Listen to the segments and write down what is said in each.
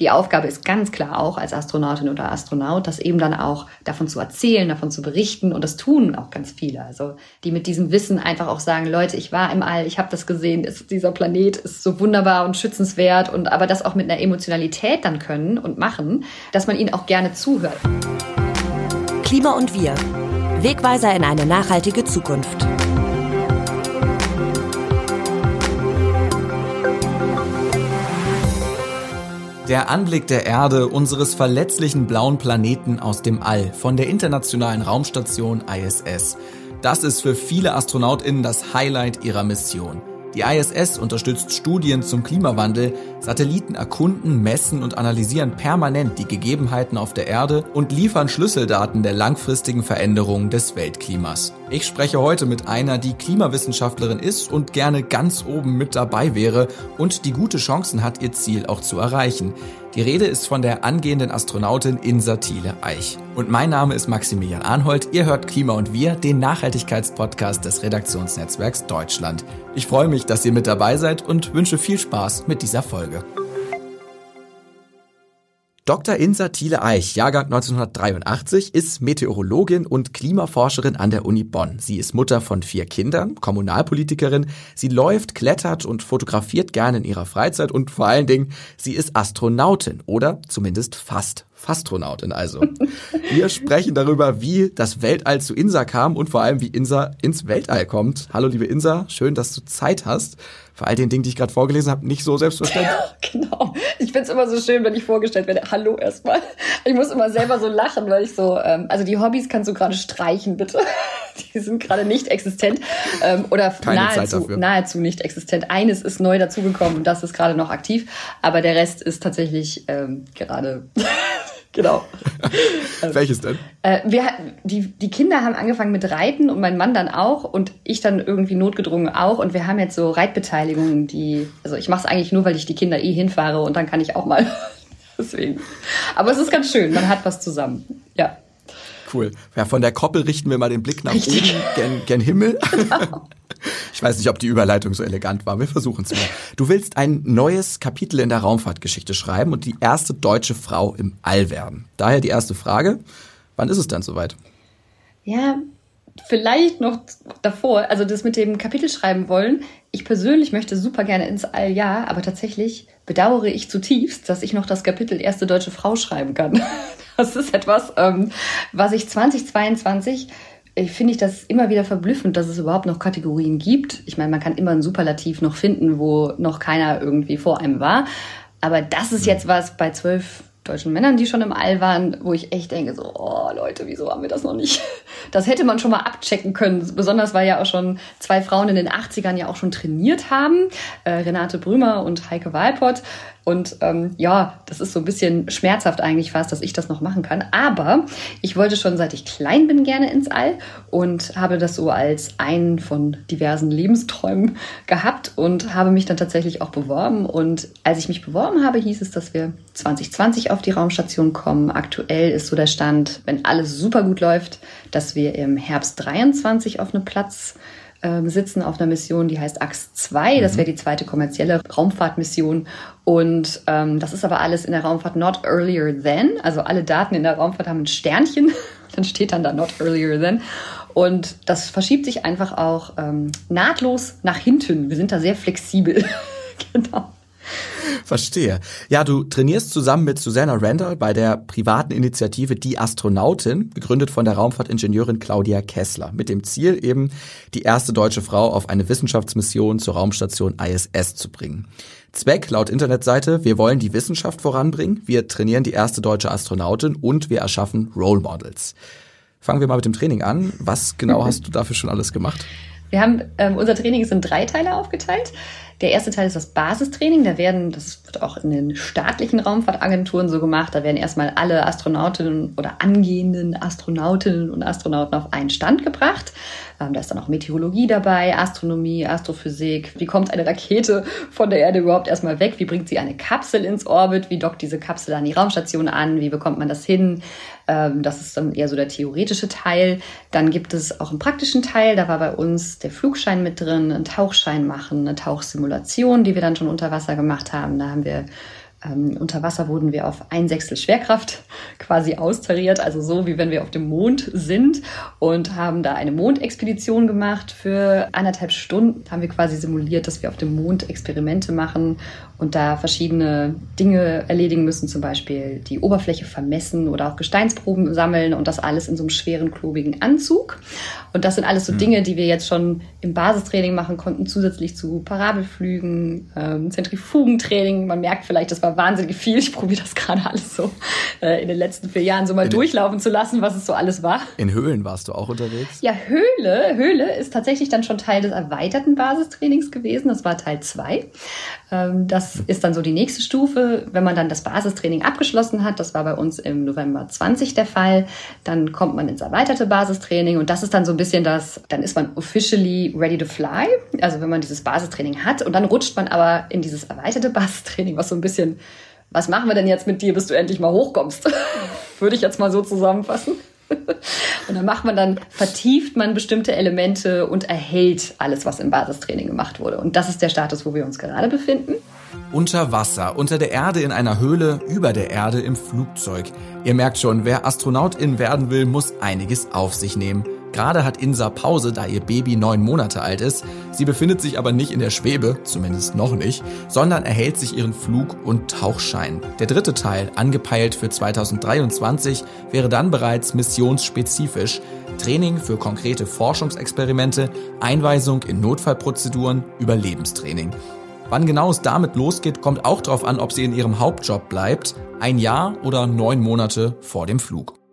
Die Aufgabe ist ganz klar auch als Astronautin oder Astronaut, das eben dann auch davon zu erzählen, davon zu berichten und das tun auch ganz viele. Also die mit diesem Wissen einfach auch sagen, Leute, ich war im All, ich habe das gesehen, ist, dieser Planet ist so wunderbar und schützenswert und aber das auch mit einer Emotionalität dann können und machen, dass man ihnen auch gerne zuhört. Klima und wir. Wegweiser in eine nachhaltige Zukunft. Der Anblick der Erde, unseres verletzlichen blauen Planeten aus dem All, von der internationalen Raumstation ISS. Das ist für viele Astronautinnen das Highlight ihrer Mission. Die ISS unterstützt Studien zum Klimawandel, Satelliten erkunden, messen und analysieren permanent die Gegebenheiten auf der Erde und liefern Schlüsseldaten der langfristigen Veränderungen des Weltklimas. Ich spreche heute mit einer, die Klimawissenschaftlerin ist und gerne ganz oben mit dabei wäre und die gute Chancen hat, ihr Ziel auch zu erreichen. Die Rede ist von der angehenden Astronautin Insa Thiele Eich. Und mein Name ist Maximilian Arnhold. Ihr hört Klima und Wir, den Nachhaltigkeitspodcast des Redaktionsnetzwerks Deutschland. Ich freue mich, dass ihr mit dabei seid und wünsche viel Spaß mit dieser Folge. Dr. Insa Thiele Eich, Jahrgang 1983, ist Meteorologin und Klimaforscherin an der Uni Bonn. Sie ist Mutter von vier Kindern, Kommunalpolitikerin. Sie läuft, klettert und fotografiert gerne in ihrer Freizeit und vor allen Dingen, sie ist Astronautin oder zumindest fast Fastronautin also. Wir sprechen darüber, wie das Weltall zu Insa kam und vor allem, wie Insa ins Weltall kommt. Hallo liebe Insa, schön, dass du Zeit hast. Für all den Dingen, die ich gerade vorgelesen habe, nicht so selbstverständlich. genau. Ich find's immer so schön, wenn ich vorgestellt werde. Hallo erstmal. Ich muss immer selber so lachen, weil ich so, ähm, also die Hobbys kannst du gerade streichen, bitte. Die sind gerade nicht existent ähm, oder Keine nahezu, nahezu nicht existent. Eines ist neu dazugekommen und das ist gerade noch aktiv, aber der Rest ist tatsächlich ähm, gerade Genau. Welches denn? Äh, wir, die, die Kinder haben angefangen mit Reiten und mein Mann dann auch und ich dann irgendwie notgedrungen auch. Und wir haben jetzt so Reitbeteiligungen, die, also ich mache es eigentlich nur, weil ich die Kinder eh hinfahre und dann kann ich auch mal. Deswegen. Aber es ist ganz schön, man hat was zusammen. Ja. Cool. Ja, von der Koppel richten wir mal den Blick nach Richtig. oben, gen, gen Himmel. Genau. Ich weiß nicht, ob die Überleitung so elegant war. Wir versuchen es mal. Du willst ein neues Kapitel in der Raumfahrtgeschichte schreiben und die erste deutsche Frau im All werden. Daher die erste Frage. Wann ist es dann soweit? Ja, vielleicht noch davor. Also das mit dem Kapitel schreiben wollen. Ich persönlich möchte super gerne ins All, ja, aber tatsächlich bedauere ich zutiefst, dass ich noch das Kapitel erste deutsche Frau schreiben kann. Das ist etwas, ähm, was ich 2022 ich finde ich das immer wieder verblüffend, dass es überhaupt noch Kategorien gibt. Ich meine, man kann immer ein Superlativ noch finden, wo noch keiner irgendwie vor einem war. Aber das ist jetzt was bei zwölf deutschen Männern, die schon im All waren, wo ich echt denke, so, oh Leute, wieso haben wir das noch nicht? Das hätte man schon mal abchecken können. Besonders weil ja auch schon zwei Frauen in den 80ern ja auch schon trainiert haben. Äh, Renate Brümer und Heike Walpott. Und ähm, ja, das ist so ein bisschen schmerzhaft eigentlich fast, dass ich das noch machen kann. Aber ich wollte schon seit ich klein bin gerne ins All und habe das so als einen von diversen Lebensträumen gehabt und habe mich dann tatsächlich auch beworben. Und als ich mich beworben habe, hieß es, dass wir 2020 auf die Raumstation kommen. Aktuell ist so der Stand, wenn alles super gut läuft, dass wir im Herbst 23 auf einem Platz ähm, sitzen auf einer Mission, die heißt AX 2. Das mhm. wäre die zweite kommerzielle Raumfahrtmission. Und ähm, das ist aber alles in der Raumfahrt not earlier than. Also alle Daten in der Raumfahrt haben ein Sternchen. Dann steht dann da not earlier than. Und das verschiebt sich einfach auch ähm, nahtlos nach hinten. Wir sind da sehr flexibel. genau. Verstehe. Ja, du trainierst zusammen mit Susanna Randall bei der privaten Initiative Die Astronautin, gegründet von der Raumfahrtingenieurin Claudia Kessler, mit dem Ziel eben, die erste deutsche Frau auf eine Wissenschaftsmission zur Raumstation ISS zu bringen. Zweck laut Internetseite, wir wollen die Wissenschaft voranbringen, wir trainieren die erste deutsche Astronautin und wir erschaffen Role Models. Fangen wir mal mit dem Training an. Was genau hast du dafür schon alles gemacht? Wir haben, ähm, unser Training ist in drei Teile aufgeteilt. Der erste Teil ist das Basistraining. Da werden, das wird auch in den staatlichen Raumfahrtagenturen so gemacht, da werden erstmal alle Astronautinnen oder angehenden Astronautinnen und Astronauten auf einen Stand gebracht. Ähm, da ist dann auch Meteorologie dabei, Astronomie, Astrophysik. Wie kommt eine Rakete von der Erde überhaupt erstmal weg? Wie bringt sie eine Kapsel ins Orbit? Wie dockt diese Kapsel an die Raumstation an? Wie bekommt man das hin? Ähm, das ist dann eher so der theoretische Teil. Dann gibt es auch einen praktischen Teil. Da war bei uns der Flugschein mit drin, ein Tauchschein machen, eine Tauchsimulation, die wir dann schon unter Wasser gemacht haben. Da haben wir Ähm, unter Wasser wurden wir auf ein Sechstel Schwerkraft quasi austariert, also so wie wenn wir auf dem Mond sind und haben da eine Mondexpedition gemacht. Für anderthalb Stunden haben wir quasi simuliert, dass wir auf dem Mond Experimente machen und da verschiedene Dinge erledigen müssen, zum Beispiel die Oberfläche vermessen oder auch Gesteinsproben sammeln und das alles in so einem schweren, klobigen Anzug. Und das sind alles so mhm. Dinge, die wir jetzt schon im Basistraining machen konnten, zusätzlich zu Parabelflügen, ähm, Zentrifugentraining. Man merkt vielleicht, das war wahnsinnig viel. Ich probiere das gerade alles so äh, in den letzten vier Jahren so mal in durchlaufen zu lassen, was es so alles war. In Höhlen warst du auch unterwegs? Ja, Höhle. Höhle ist tatsächlich dann schon Teil des erweiterten Basistrainings gewesen. Das war Teil zwei. Ähm, das ist dann so die nächste Stufe. Wenn man dann das Basistraining abgeschlossen hat, das war bei uns im November 20 der Fall, dann kommt man ins erweiterte Basistraining und das ist dann so ein bisschen das, dann ist man officially ready to fly. Also wenn man dieses Basistraining hat und dann rutscht man aber in dieses erweiterte Basistraining, was so ein bisschen, was machen wir denn jetzt mit dir, bis du endlich mal hochkommst? Würde ich jetzt mal so zusammenfassen. Und dann macht man dann, vertieft man bestimmte Elemente und erhält alles, was im Basistraining gemacht wurde. Und das ist der Status, wo wir uns gerade befinden. Unter Wasser, unter der Erde in einer Höhle, über der Erde im Flugzeug. Ihr merkt schon, wer Astronautin werden will, muss einiges auf sich nehmen. Gerade hat Insa Pause, da ihr Baby neun Monate alt ist. Sie befindet sich aber nicht in der Schwebe, zumindest noch nicht, sondern erhält sich ihren Flug- und Tauchschein. Der dritte Teil, angepeilt für 2023, wäre dann bereits missionsspezifisch. Training für konkrete Forschungsexperimente, Einweisung in Notfallprozeduren, Überlebenstraining. Wann genau es damit losgeht, kommt auch darauf an, ob sie in ihrem Hauptjob bleibt, ein Jahr oder neun Monate vor dem Flug.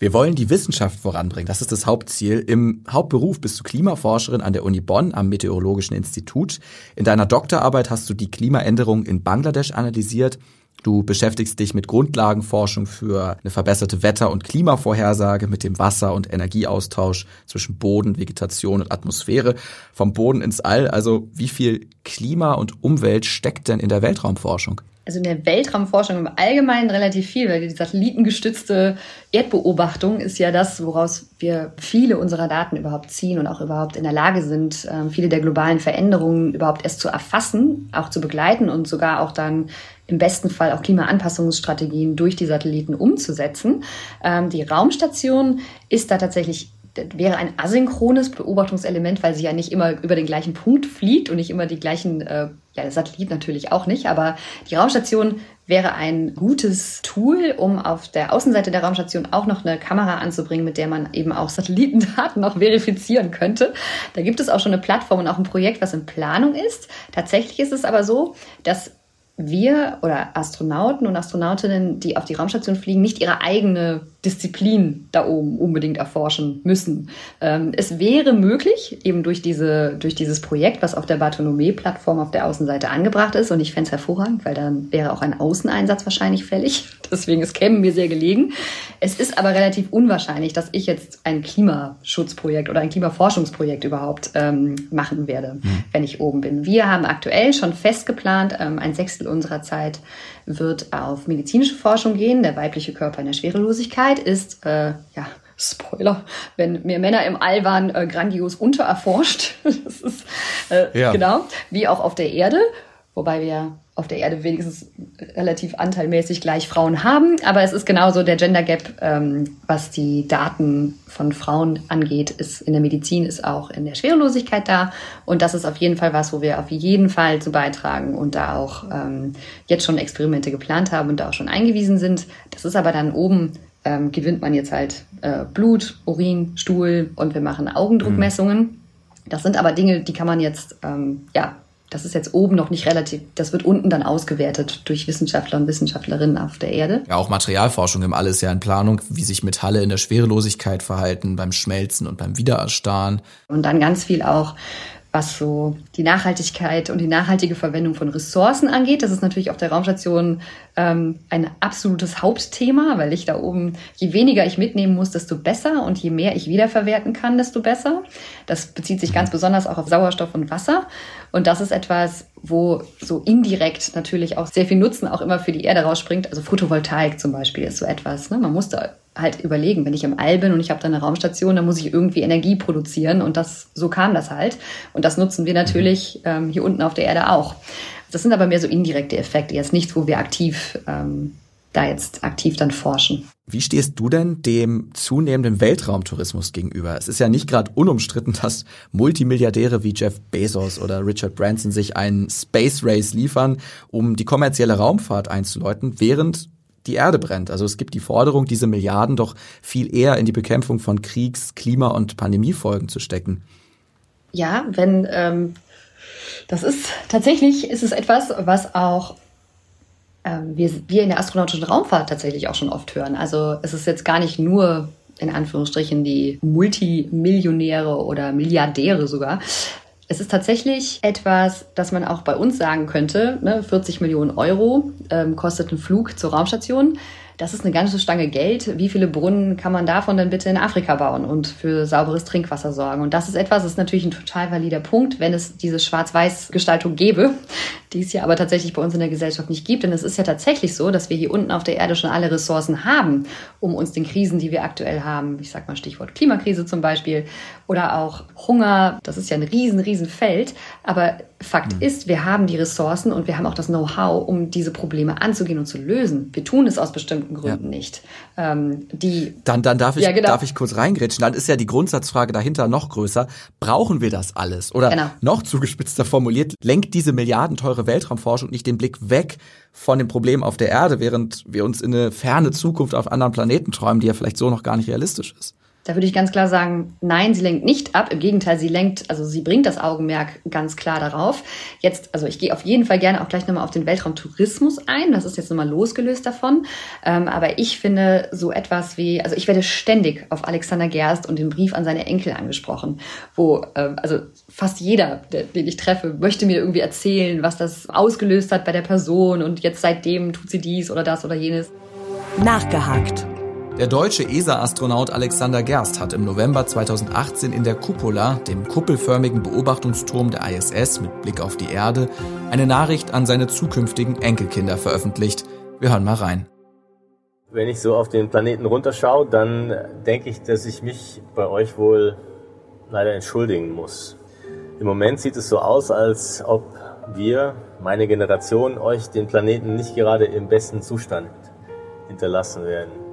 Wir wollen die Wissenschaft voranbringen. Das ist das Hauptziel. Im Hauptberuf bist du Klimaforscherin an der Uni Bonn am Meteorologischen Institut. In deiner Doktorarbeit hast du die Klimaänderung in Bangladesch analysiert. Du beschäftigst dich mit Grundlagenforschung für eine verbesserte Wetter- und Klimavorhersage, mit dem Wasser- und Energieaustausch zwischen Boden, Vegetation und Atmosphäre, vom Boden ins All. Also wie viel Klima und Umwelt steckt denn in der Weltraumforschung? Also in der Weltraumforschung im Allgemeinen relativ viel, weil die satellitengestützte Erdbeobachtung ist ja das, woraus wir viele unserer Daten überhaupt ziehen und auch überhaupt in der Lage sind, ähm, viele der globalen Veränderungen überhaupt erst zu erfassen, auch zu begleiten und sogar auch dann im besten Fall auch Klimaanpassungsstrategien durch die Satelliten umzusetzen. Ähm, die Raumstation ist da tatsächlich wäre ein asynchrones Beobachtungselement, weil sie ja nicht immer über den gleichen Punkt fliegt und nicht immer die gleichen, äh, ja, der Satellit natürlich auch nicht, aber die Raumstation wäre ein gutes Tool, um auf der Außenseite der Raumstation auch noch eine Kamera anzubringen, mit der man eben auch Satellitendaten noch verifizieren könnte. Da gibt es auch schon eine Plattform und auch ein Projekt, was in Planung ist. Tatsächlich ist es aber so, dass wir oder Astronauten und Astronautinnen, die auf die Raumstation fliegen, nicht ihre eigene Disziplin da oben unbedingt erforschen müssen. Ähm, es wäre möglich, eben durch, diese, durch dieses Projekt, was auf der Bartholomä-Plattform auf der Außenseite angebracht ist, und ich fände es hervorragend, weil dann wäre auch ein Außeneinsatz wahrscheinlich fällig. Deswegen, es käme mir sehr gelegen. Es ist aber relativ unwahrscheinlich, dass ich jetzt ein Klimaschutzprojekt oder ein Klimaforschungsprojekt überhaupt ähm, machen werde, mhm. wenn ich oben bin. Wir haben aktuell schon fest geplant, ähm, ein Sechstel unserer Zeit wird auf medizinische Forschung gehen. Der weibliche Körper in der Schwerelosigkeit ist, äh, ja, Spoiler, wenn mehr Männer im All waren, äh, grandios untererforscht. das ist, äh, ja. genau, wie auch auf der Erde. Wobei wir auf der Erde wenigstens relativ anteilmäßig gleich Frauen haben. Aber es ist genauso der Gender Gap, ähm, was die Daten von Frauen angeht, ist in der Medizin, ist auch in der Schwerelosigkeit da. Und das ist auf jeden Fall was, wo wir auf jeden Fall zu beitragen und da auch ähm, jetzt schon Experimente geplant haben und da auch schon eingewiesen sind. Das ist aber dann oben ähm, gewinnt man jetzt halt äh, Blut, Urin, Stuhl und wir machen Augendruckmessungen. Mhm. Das sind aber Dinge, die kann man jetzt ähm, ja das ist jetzt oben noch nicht relativ, das wird unten dann ausgewertet durch Wissenschaftler und Wissenschaftlerinnen auf der Erde. Ja, auch Materialforschung im All ist ja in Planung, wie sich Metalle in der Schwerelosigkeit verhalten, beim Schmelzen und beim Wiedererstarren. Und dann ganz viel auch was so die Nachhaltigkeit und die nachhaltige Verwendung von Ressourcen angeht. Das ist natürlich auf der Raumstation ähm, ein absolutes Hauptthema, weil ich da oben, je weniger ich mitnehmen muss, desto besser und je mehr ich wiederverwerten kann, desto besser. Das bezieht sich ganz besonders auch auf Sauerstoff und Wasser. Und das ist etwas, wo so indirekt natürlich auch sehr viel Nutzen auch immer für die Erde rausspringt. Also Photovoltaik zum Beispiel ist so etwas. Ne? Man muss da halt überlegen, wenn ich im All bin und ich habe da eine Raumstation, dann muss ich irgendwie Energie produzieren und das so kam das halt und das nutzen wir natürlich ähm, hier unten auf der Erde auch. Das sind aber mehr so indirekte Effekte, jetzt nichts, wo wir aktiv ähm, da jetzt aktiv dann forschen. Wie stehst du denn dem zunehmenden Weltraumtourismus gegenüber? Es ist ja nicht gerade unumstritten, dass Multimilliardäre wie Jeff Bezos oder Richard Branson sich einen Space Race liefern, um die kommerzielle Raumfahrt einzuläuten, während die Erde brennt. Also es gibt die Forderung, diese Milliarden doch viel eher in die Bekämpfung von Kriegs-, Klima- und Pandemiefolgen zu stecken. Ja, wenn ähm, das ist tatsächlich ist es etwas, was auch wir, wir in der astronautischen Raumfahrt tatsächlich auch schon oft hören. Also es ist jetzt gar nicht nur in Anführungsstrichen die Multimillionäre oder Milliardäre sogar. Es ist tatsächlich etwas, das man auch bei uns sagen könnte. Ne? 40 Millionen Euro ähm, kostet ein Flug zur Raumstation das ist eine ganze Stange Geld. Wie viele Brunnen kann man davon denn bitte in Afrika bauen und für sauberes Trinkwasser sorgen? Und das ist etwas, das ist natürlich ein total valider Punkt, wenn es diese Schwarz-Weiß-Gestaltung gäbe, die es ja aber tatsächlich bei uns in der Gesellschaft nicht gibt. Denn es ist ja tatsächlich so, dass wir hier unten auf der Erde schon alle Ressourcen haben, um uns den Krisen, die wir aktuell haben, ich sag mal Stichwort Klimakrise zum Beispiel, oder auch Hunger, das ist ja ein riesen, riesen Feld. Aber Fakt mhm. ist, wir haben die Ressourcen und wir haben auch das Know-how, um diese Probleme anzugehen und zu lösen. Wir tun es aus bestimmten Gründen ja. nicht. Ähm, die dann, dann darf ich, ja, genau. darf ich kurz reingrätschen. Dann ist ja die Grundsatzfrage dahinter noch größer. Brauchen wir das alles? Oder genau. noch zugespitzter formuliert, lenkt diese milliardenteure Weltraumforschung nicht den Blick weg von dem Problem auf der Erde, während wir uns in eine ferne Zukunft auf anderen Planeten träumen, die ja vielleicht so noch gar nicht realistisch ist? Da würde ich ganz klar sagen, nein, sie lenkt nicht ab. Im Gegenteil, sie lenkt, also sie bringt das Augenmerk ganz klar darauf. Jetzt, also ich gehe auf jeden Fall gerne auch gleich nochmal auf den Weltraumtourismus ein. Das ist jetzt nochmal losgelöst davon. Ähm, aber ich finde so etwas wie, also ich werde ständig auf Alexander Gerst und den Brief an seine Enkel angesprochen, wo, ähm, also fast jeder, den ich treffe, möchte mir irgendwie erzählen, was das ausgelöst hat bei der Person und jetzt seitdem tut sie dies oder das oder jenes. Nachgehakt. Der deutsche ESA-Astronaut Alexander Gerst hat im November 2018 in der Cupola, dem kuppelförmigen Beobachtungsturm der ISS mit Blick auf die Erde, eine Nachricht an seine zukünftigen Enkelkinder veröffentlicht. Wir hören mal rein. Wenn ich so auf den Planeten runterschaue, dann denke ich, dass ich mich bei euch wohl leider entschuldigen muss. Im Moment sieht es so aus, als ob wir, meine Generation, euch den Planeten nicht gerade im besten Zustand hinterlassen werden.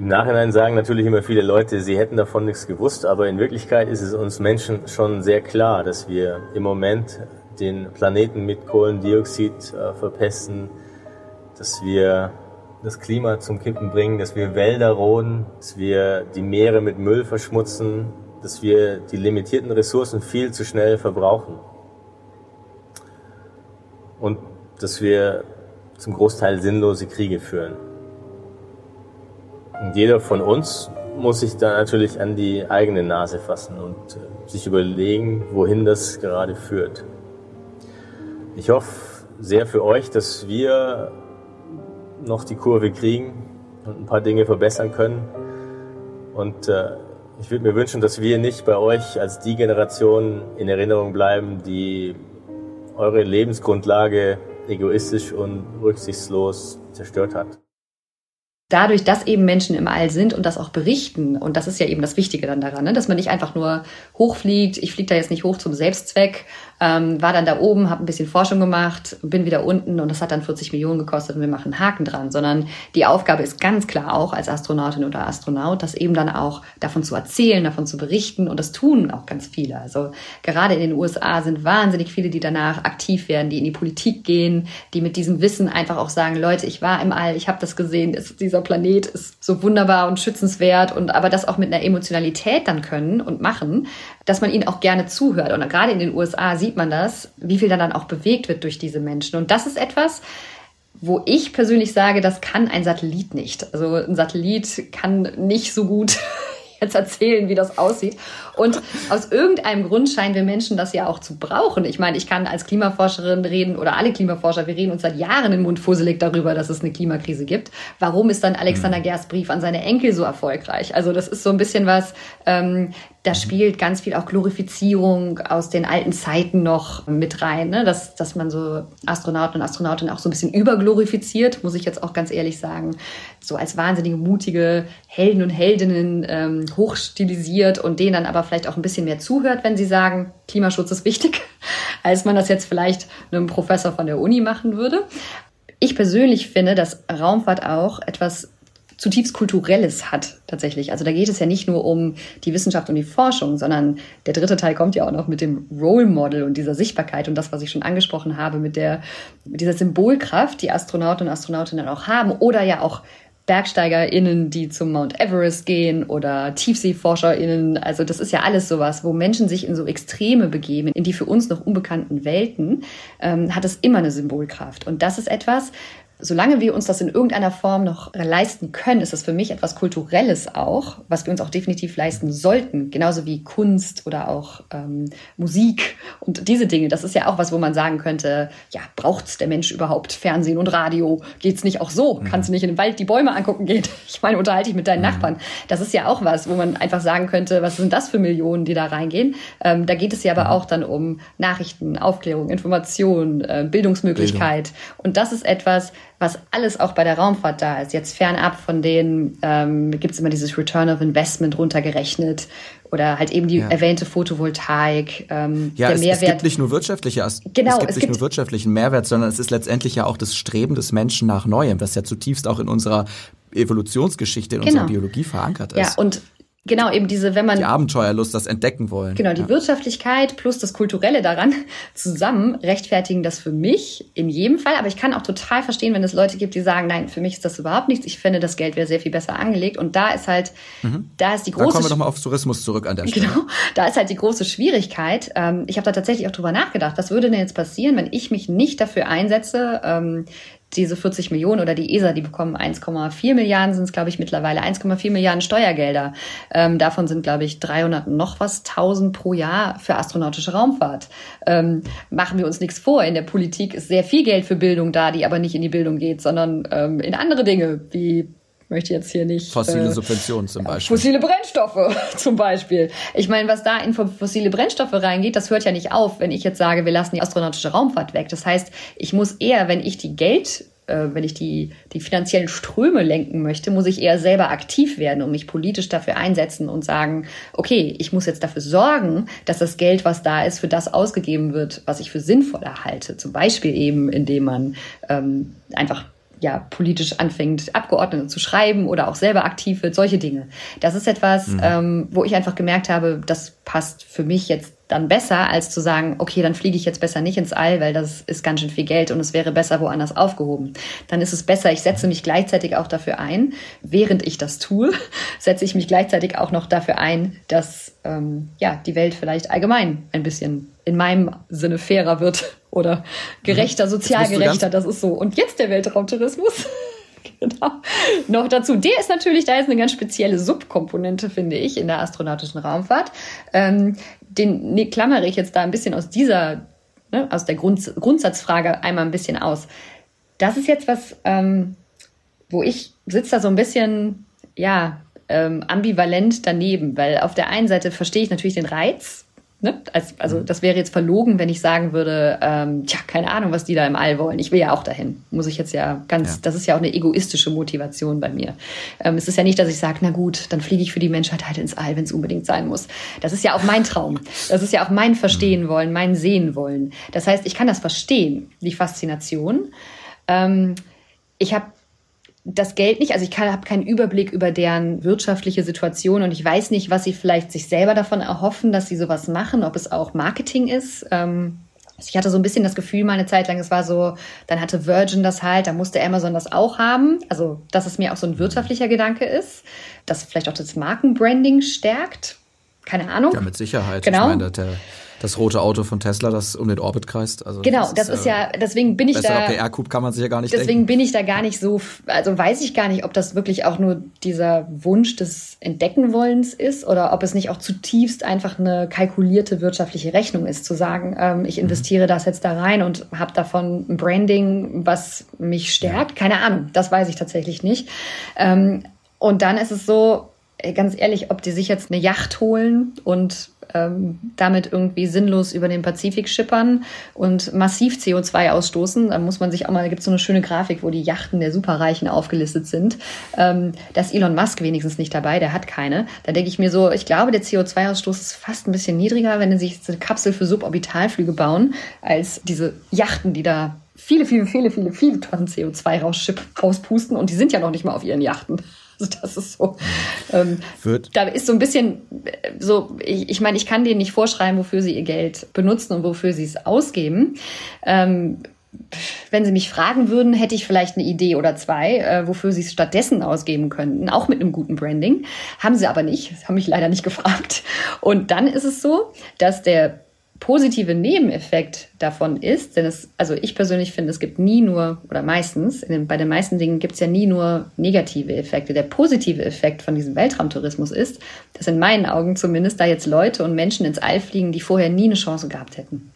Im Nachhinein sagen natürlich immer viele Leute, sie hätten davon nichts gewusst, aber in Wirklichkeit ist es uns Menschen schon sehr klar, dass wir im Moment den Planeten mit Kohlendioxid äh, verpesten, dass wir das Klima zum Kippen bringen, dass wir Wälder roden, dass wir die Meere mit Müll verschmutzen, dass wir die limitierten Ressourcen viel zu schnell verbrauchen und dass wir zum Großteil sinnlose Kriege führen. Und jeder von uns muss sich da natürlich an die eigene Nase fassen und äh, sich überlegen, wohin das gerade führt. Ich hoffe sehr für euch, dass wir noch die Kurve kriegen und ein paar Dinge verbessern können. Und äh, ich würde mir wünschen, dass wir nicht bei euch als die Generation in Erinnerung bleiben, die eure Lebensgrundlage egoistisch und rücksichtslos zerstört hat dadurch, dass eben Menschen im All sind und das auch berichten, und das ist ja eben das Wichtige dann daran, ne? dass man nicht einfach nur hochfliegt, ich fliege da jetzt nicht hoch zum Selbstzweck, ähm, war dann da oben, habe ein bisschen Forschung gemacht, bin wieder unten und das hat dann 40 Millionen gekostet und wir machen Haken dran, sondern die Aufgabe ist ganz klar auch als Astronautin oder Astronaut, das eben dann auch davon zu erzählen, davon zu berichten und das tun auch ganz viele. Also gerade in den USA sind wahnsinnig viele, die danach aktiv werden, die in die Politik gehen, die mit diesem Wissen einfach auch sagen, Leute, ich war im All, ich habe das gesehen, dieser Planet ist so wunderbar und schützenswert und aber das auch mit einer Emotionalität dann können und machen, dass man ihnen auch gerne zuhört. Und gerade in den USA sieht man das, wie viel dann, dann auch bewegt wird durch diese Menschen. Und das ist etwas, wo ich persönlich sage, das kann ein Satellit nicht. Also ein Satellit kann nicht so gut jetzt erzählen, wie das aussieht. Und aus irgendeinem Grund scheinen wir Menschen das ja auch zu brauchen. Ich meine, ich kann als Klimaforscherin reden oder alle Klimaforscher, wir reden uns seit Jahren in Mund fusselig darüber, dass es eine Klimakrise gibt. Warum ist dann Alexander mhm. Gerst Brief an seine Enkel so erfolgreich? Also das ist so ein bisschen was, ähm, da spielt ganz viel auch Glorifizierung aus den alten Zeiten noch mit rein, ne? dass, dass man so Astronauten und Astronautinnen auch so ein bisschen überglorifiziert, muss ich jetzt auch ganz ehrlich sagen, so als wahnsinnige, mutige Helden und Heldinnen ähm, hochstilisiert und denen dann aber vielleicht auch ein bisschen mehr zuhört, wenn sie sagen, Klimaschutz ist wichtig. als man das jetzt vielleicht einem Professor von der Uni machen würde. Ich persönlich finde, dass Raumfahrt auch etwas zutiefst Kulturelles hat tatsächlich. Also da geht es ja nicht nur um die Wissenschaft und die Forschung, sondern der dritte Teil kommt ja auch noch mit dem Role Model und dieser Sichtbarkeit und das, was ich schon angesprochen habe, mit der mit dieser Symbolkraft, die Astronauten und Astronautinnen auch haben oder ja auch BergsteigerInnen, die zum Mount Everest gehen oder TiefseeforscherInnen. Also das ist ja alles sowas, wo Menschen sich in so Extreme begeben, in die für uns noch unbekannten Welten, ähm, hat es immer eine Symbolkraft. Und das ist etwas, solange wir uns das in irgendeiner Form noch leisten können, ist das für mich etwas Kulturelles auch, was wir uns auch definitiv leisten sollten. Genauso wie Kunst oder auch ähm, Musik und diese Dinge. Das ist ja auch was, wo man sagen könnte, ja, braucht's der Mensch überhaupt Fernsehen und Radio? Geht's nicht auch so? Mhm. Kannst du nicht in den Wald die Bäume angucken gehen? Ich meine, unterhalte dich mit deinen mhm. Nachbarn. Das ist ja auch was, wo man einfach sagen könnte, was sind das für Millionen, die da reingehen? Ähm, da geht es ja aber mhm. auch dann um Nachrichten, Aufklärung, Information, äh, Bildungsmöglichkeit. Bildung. Und das ist etwas, was alles auch bei der Raumfahrt da ist. Jetzt fernab von denen ähm, gibt es immer dieses Return of Investment runtergerechnet oder halt eben die ja. erwähnte Photovoltaik. Ähm, ja, der es, Mehrwert. es gibt nicht nur wirtschaftliche, genau, es gibt es nicht gibt nur wirtschaftlichen Mehrwert, sondern es ist letztendlich ja auch das Streben des Menschen nach Neuem, was ja zutiefst auch in unserer Evolutionsgeschichte, in genau. unserer Biologie verankert ist. Ja, und Genau, eben diese, wenn man. Die Abenteuerlust, das entdecken wollen. Genau, die ja. Wirtschaftlichkeit plus das Kulturelle daran zusammen rechtfertigen das für mich in jedem Fall. Aber ich kann auch total verstehen, wenn es Leute gibt, die sagen, nein, für mich ist das überhaupt nichts. Ich finde, das Geld wäre sehr viel besser angelegt. Und da ist halt, mhm. da ist die große. Da kommen wir nochmal auf Tourismus zurück an der Stelle. Genau, da ist halt die große Schwierigkeit. Ähm, ich habe da tatsächlich auch drüber nachgedacht. Was würde denn jetzt passieren, wenn ich mich nicht dafür einsetze, ähm, diese 40 Millionen oder die ESA, die bekommen 1,4 Milliarden, sind es glaube ich mittlerweile 1,4 Milliarden Steuergelder. Ähm, davon sind glaube ich 300 noch was 1000 pro Jahr für astronautische Raumfahrt. Ähm, machen wir uns nichts vor. In der Politik ist sehr viel Geld für Bildung da, die aber nicht in die Bildung geht, sondern ähm, in andere Dinge wie möchte jetzt hier nicht. Fossile äh, Subventionen zum Beispiel. Fossile Brennstoffe zum Beispiel. Ich meine, was da in fossile Brennstoffe reingeht, das hört ja nicht auf, wenn ich jetzt sage, wir lassen die astronautische Raumfahrt weg. Das heißt, ich muss eher, wenn ich die Geld äh, wenn ich die, die finanziellen Ströme lenken möchte, muss ich eher selber aktiv werden und mich politisch dafür einsetzen und sagen, okay, ich muss jetzt dafür sorgen, dass das Geld, was da ist, für das ausgegeben wird, was ich für sinnvoll erhalte. Zum Beispiel eben, indem man ähm, einfach ja, politisch anfängt, Abgeordnete zu schreiben oder auch selber aktiv wird, solche Dinge. Das ist etwas, mhm. ähm, wo ich einfach gemerkt habe, das passt für mich jetzt dann besser, als zu sagen, okay, dann fliege ich jetzt besser nicht ins All, weil das ist ganz schön viel Geld und es wäre besser woanders aufgehoben. Dann ist es besser, ich setze mich gleichzeitig auch dafür ein, während ich das tue, setze ich mich gleichzeitig auch noch dafür ein, dass ähm, ja, die Welt vielleicht allgemein ein bisschen in meinem Sinne fairer wird oder gerechter, mhm. sozial gerechter. Das ist so. Und jetzt der Weltraumtourismus. genau. Noch dazu, der ist natürlich, da ist eine ganz spezielle Subkomponente, finde ich, in der astronautischen Raumfahrt. Ähm, den nee, klammere ich jetzt da ein bisschen aus dieser, ne, aus der Grund, Grundsatzfrage einmal ein bisschen aus. Das ist jetzt was, ähm, wo ich sitze da so ein bisschen, ja, ähm, ambivalent daneben, weil auf der einen Seite verstehe ich natürlich den Reiz Ne? Also mhm. das wäre jetzt verlogen, wenn ich sagen würde, ähm, tja, keine Ahnung, was die da im All wollen. Ich will ja auch dahin. Muss ich jetzt ja ganz, ja. das ist ja auch eine egoistische Motivation bei mir. Ähm, es ist ja nicht, dass ich sage, na gut, dann fliege ich für die Menschheit halt ins All, wenn es unbedingt sein muss. Das ist ja auch mein Traum. Das ist ja auch mein Verstehen wollen, mein Sehen wollen. Das heißt, ich kann das verstehen, die Faszination. Ähm, ich habe das Geld nicht. Also ich habe keinen Überblick über deren wirtschaftliche Situation und ich weiß nicht, was sie vielleicht sich selber davon erhoffen, dass sie sowas machen, ob es auch Marketing ist. Ähm, also ich hatte so ein bisschen das Gefühl, mal eine Zeit lang, es war so, dann hatte Virgin das halt, da musste Amazon das auch haben. Also, dass es mir auch so ein wirtschaftlicher Gedanke ist, dass vielleicht auch das Markenbranding stärkt. Keine Ahnung. Ja, mit Sicherheit. Genau. Ich meine, der, das rote Auto von Tesla, das um den Orbit kreist. Also genau, das, ist, das ist ja, deswegen bin ich da. PR-Coup kann man sich ja gar nicht Deswegen denken. bin ich da gar nicht so, also weiß ich gar nicht, ob das wirklich auch nur dieser Wunsch des Entdeckenwollens ist oder ob es nicht auch zutiefst einfach eine kalkulierte wirtschaftliche Rechnung ist, zu sagen, ähm, ich mhm. investiere mhm. das jetzt da rein und habe davon ein Branding, was mich stärkt. Ja. Keine Ahnung, das weiß ich tatsächlich nicht. Ähm, und dann ist es so, ganz ehrlich, ob die sich jetzt eine Yacht holen und ähm, damit irgendwie sinnlos über den Pazifik schippern und massiv CO2 ausstoßen. Da muss man sich auch mal, da gibt es so eine schöne Grafik, wo die Yachten der Superreichen aufgelistet sind. Ähm, da ist Elon Musk wenigstens nicht dabei, der hat keine. Da denke ich mir so, ich glaube, der CO2-Ausstoß ist fast ein bisschen niedriger, wenn sie sich eine Kapsel für Suborbitalflüge bauen, als diese Yachten, die da viele, viele, viele, viele, viele Tonnen CO2 rauspusten und die sind ja noch nicht mal auf ihren Yachten. Also das ist so. Ähm, Wird. Da ist so ein bisschen äh, so, ich, ich meine, ich kann denen nicht vorschreiben, wofür sie ihr Geld benutzen und wofür sie es ausgeben. Ähm, wenn Sie mich fragen würden, hätte ich vielleicht eine Idee oder zwei, äh, wofür Sie es stattdessen ausgeben könnten, auch mit einem guten Branding. Haben Sie aber nicht, haben mich leider nicht gefragt. Und dann ist es so, dass der positive Nebeneffekt davon ist, denn es, also ich persönlich finde, es gibt nie nur, oder meistens, den, bei den meisten Dingen gibt es ja nie nur negative Effekte. Der positive Effekt von diesem Weltraumtourismus ist, dass in meinen Augen zumindest da jetzt Leute und Menschen ins All fliegen, die vorher nie eine Chance gehabt hätten.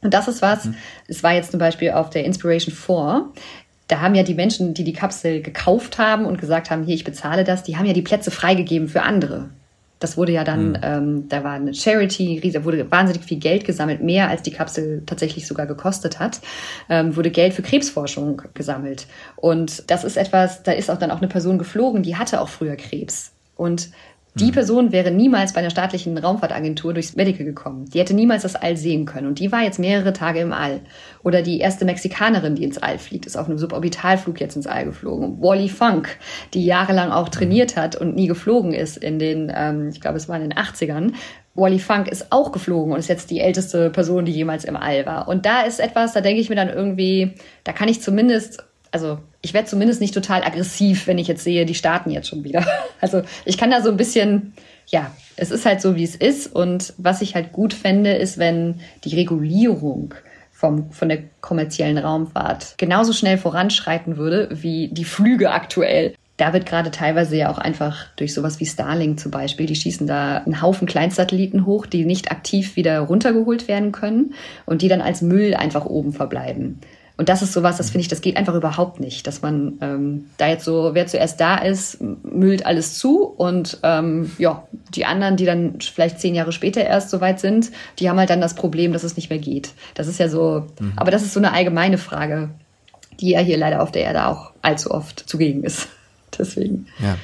Und das ist was, mhm. es war jetzt zum Beispiel auf der Inspiration 4, da haben ja die Menschen, die die Kapsel gekauft haben und gesagt haben, hier, ich bezahle das, die haben ja die Plätze freigegeben für andere. Das wurde ja dann, mhm. ähm, da war eine Charity, da wurde wahnsinnig viel Geld gesammelt, mehr als die Kapsel tatsächlich sogar gekostet hat, ähm, wurde Geld für Krebsforschung gesammelt. Und das ist etwas, da ist auch dann auch eine Person geflogen, die hatte auch früher Krebs. Und die hm. Person wäre niemals bei einer staatlichen Raumfahrtagentur durchs Medical gekommen. Die hätte niemals das All sehen können. Und die war jetzt mehrere Tage im All. Oder die erste Mexikanerin, die ins All fliegt, ist auf einem Suborbitalflug jetzt ins All geflogen. Wally Funk, die jahrelang auch trainiert hat und nie geflogen ist in den, ähm, ich glaube, es war in den 80ern. Wally Funk ist auch geflogen und ist jetzt die älteste Person, die jemals im All war. Und da ist etwas, da denke ich mir dann irgendwie, da kann ich zumindest also ich werde zumindest nicht total aggressiv, wenn ich jetzt sehe, die starten jetzt schon wieder. Also ich kann da so ein bisschen, ja, es ist halt so, wie es ist. Und was ich halt gut fände, ist, wenn die Regulierung vom, von der kommerziellen Raumfahrt genauso schnell voranschreiten würde wie die Flüge aktuell. Da wird gerade teilweise ja auch einfach durch sowas wie Starlink zum Beispiel, die schießen da einen Haufen Kleinsatelliten hoch, die nicht aktiv wieder runtergeholt werden können und die dann als Müll einfach oben verbleiben. Und das ist sowas, das finde ich, das geht einfach überhaupt nicht, dass man ähm, da jetzt so, wer zuerst da ist, müllt alles zu und ähm, ja, die anderen, die dann vielleicht zehn Jahre später erst so weit sind, die haben halt dann das Problem, dass es nicht mehr geht. Das ist ja so, mhm. aber das ist so eine allgemeine Frage, die ja hier leider auf der Erde auch allzu oft zugegen ist. Deswegen. Ja.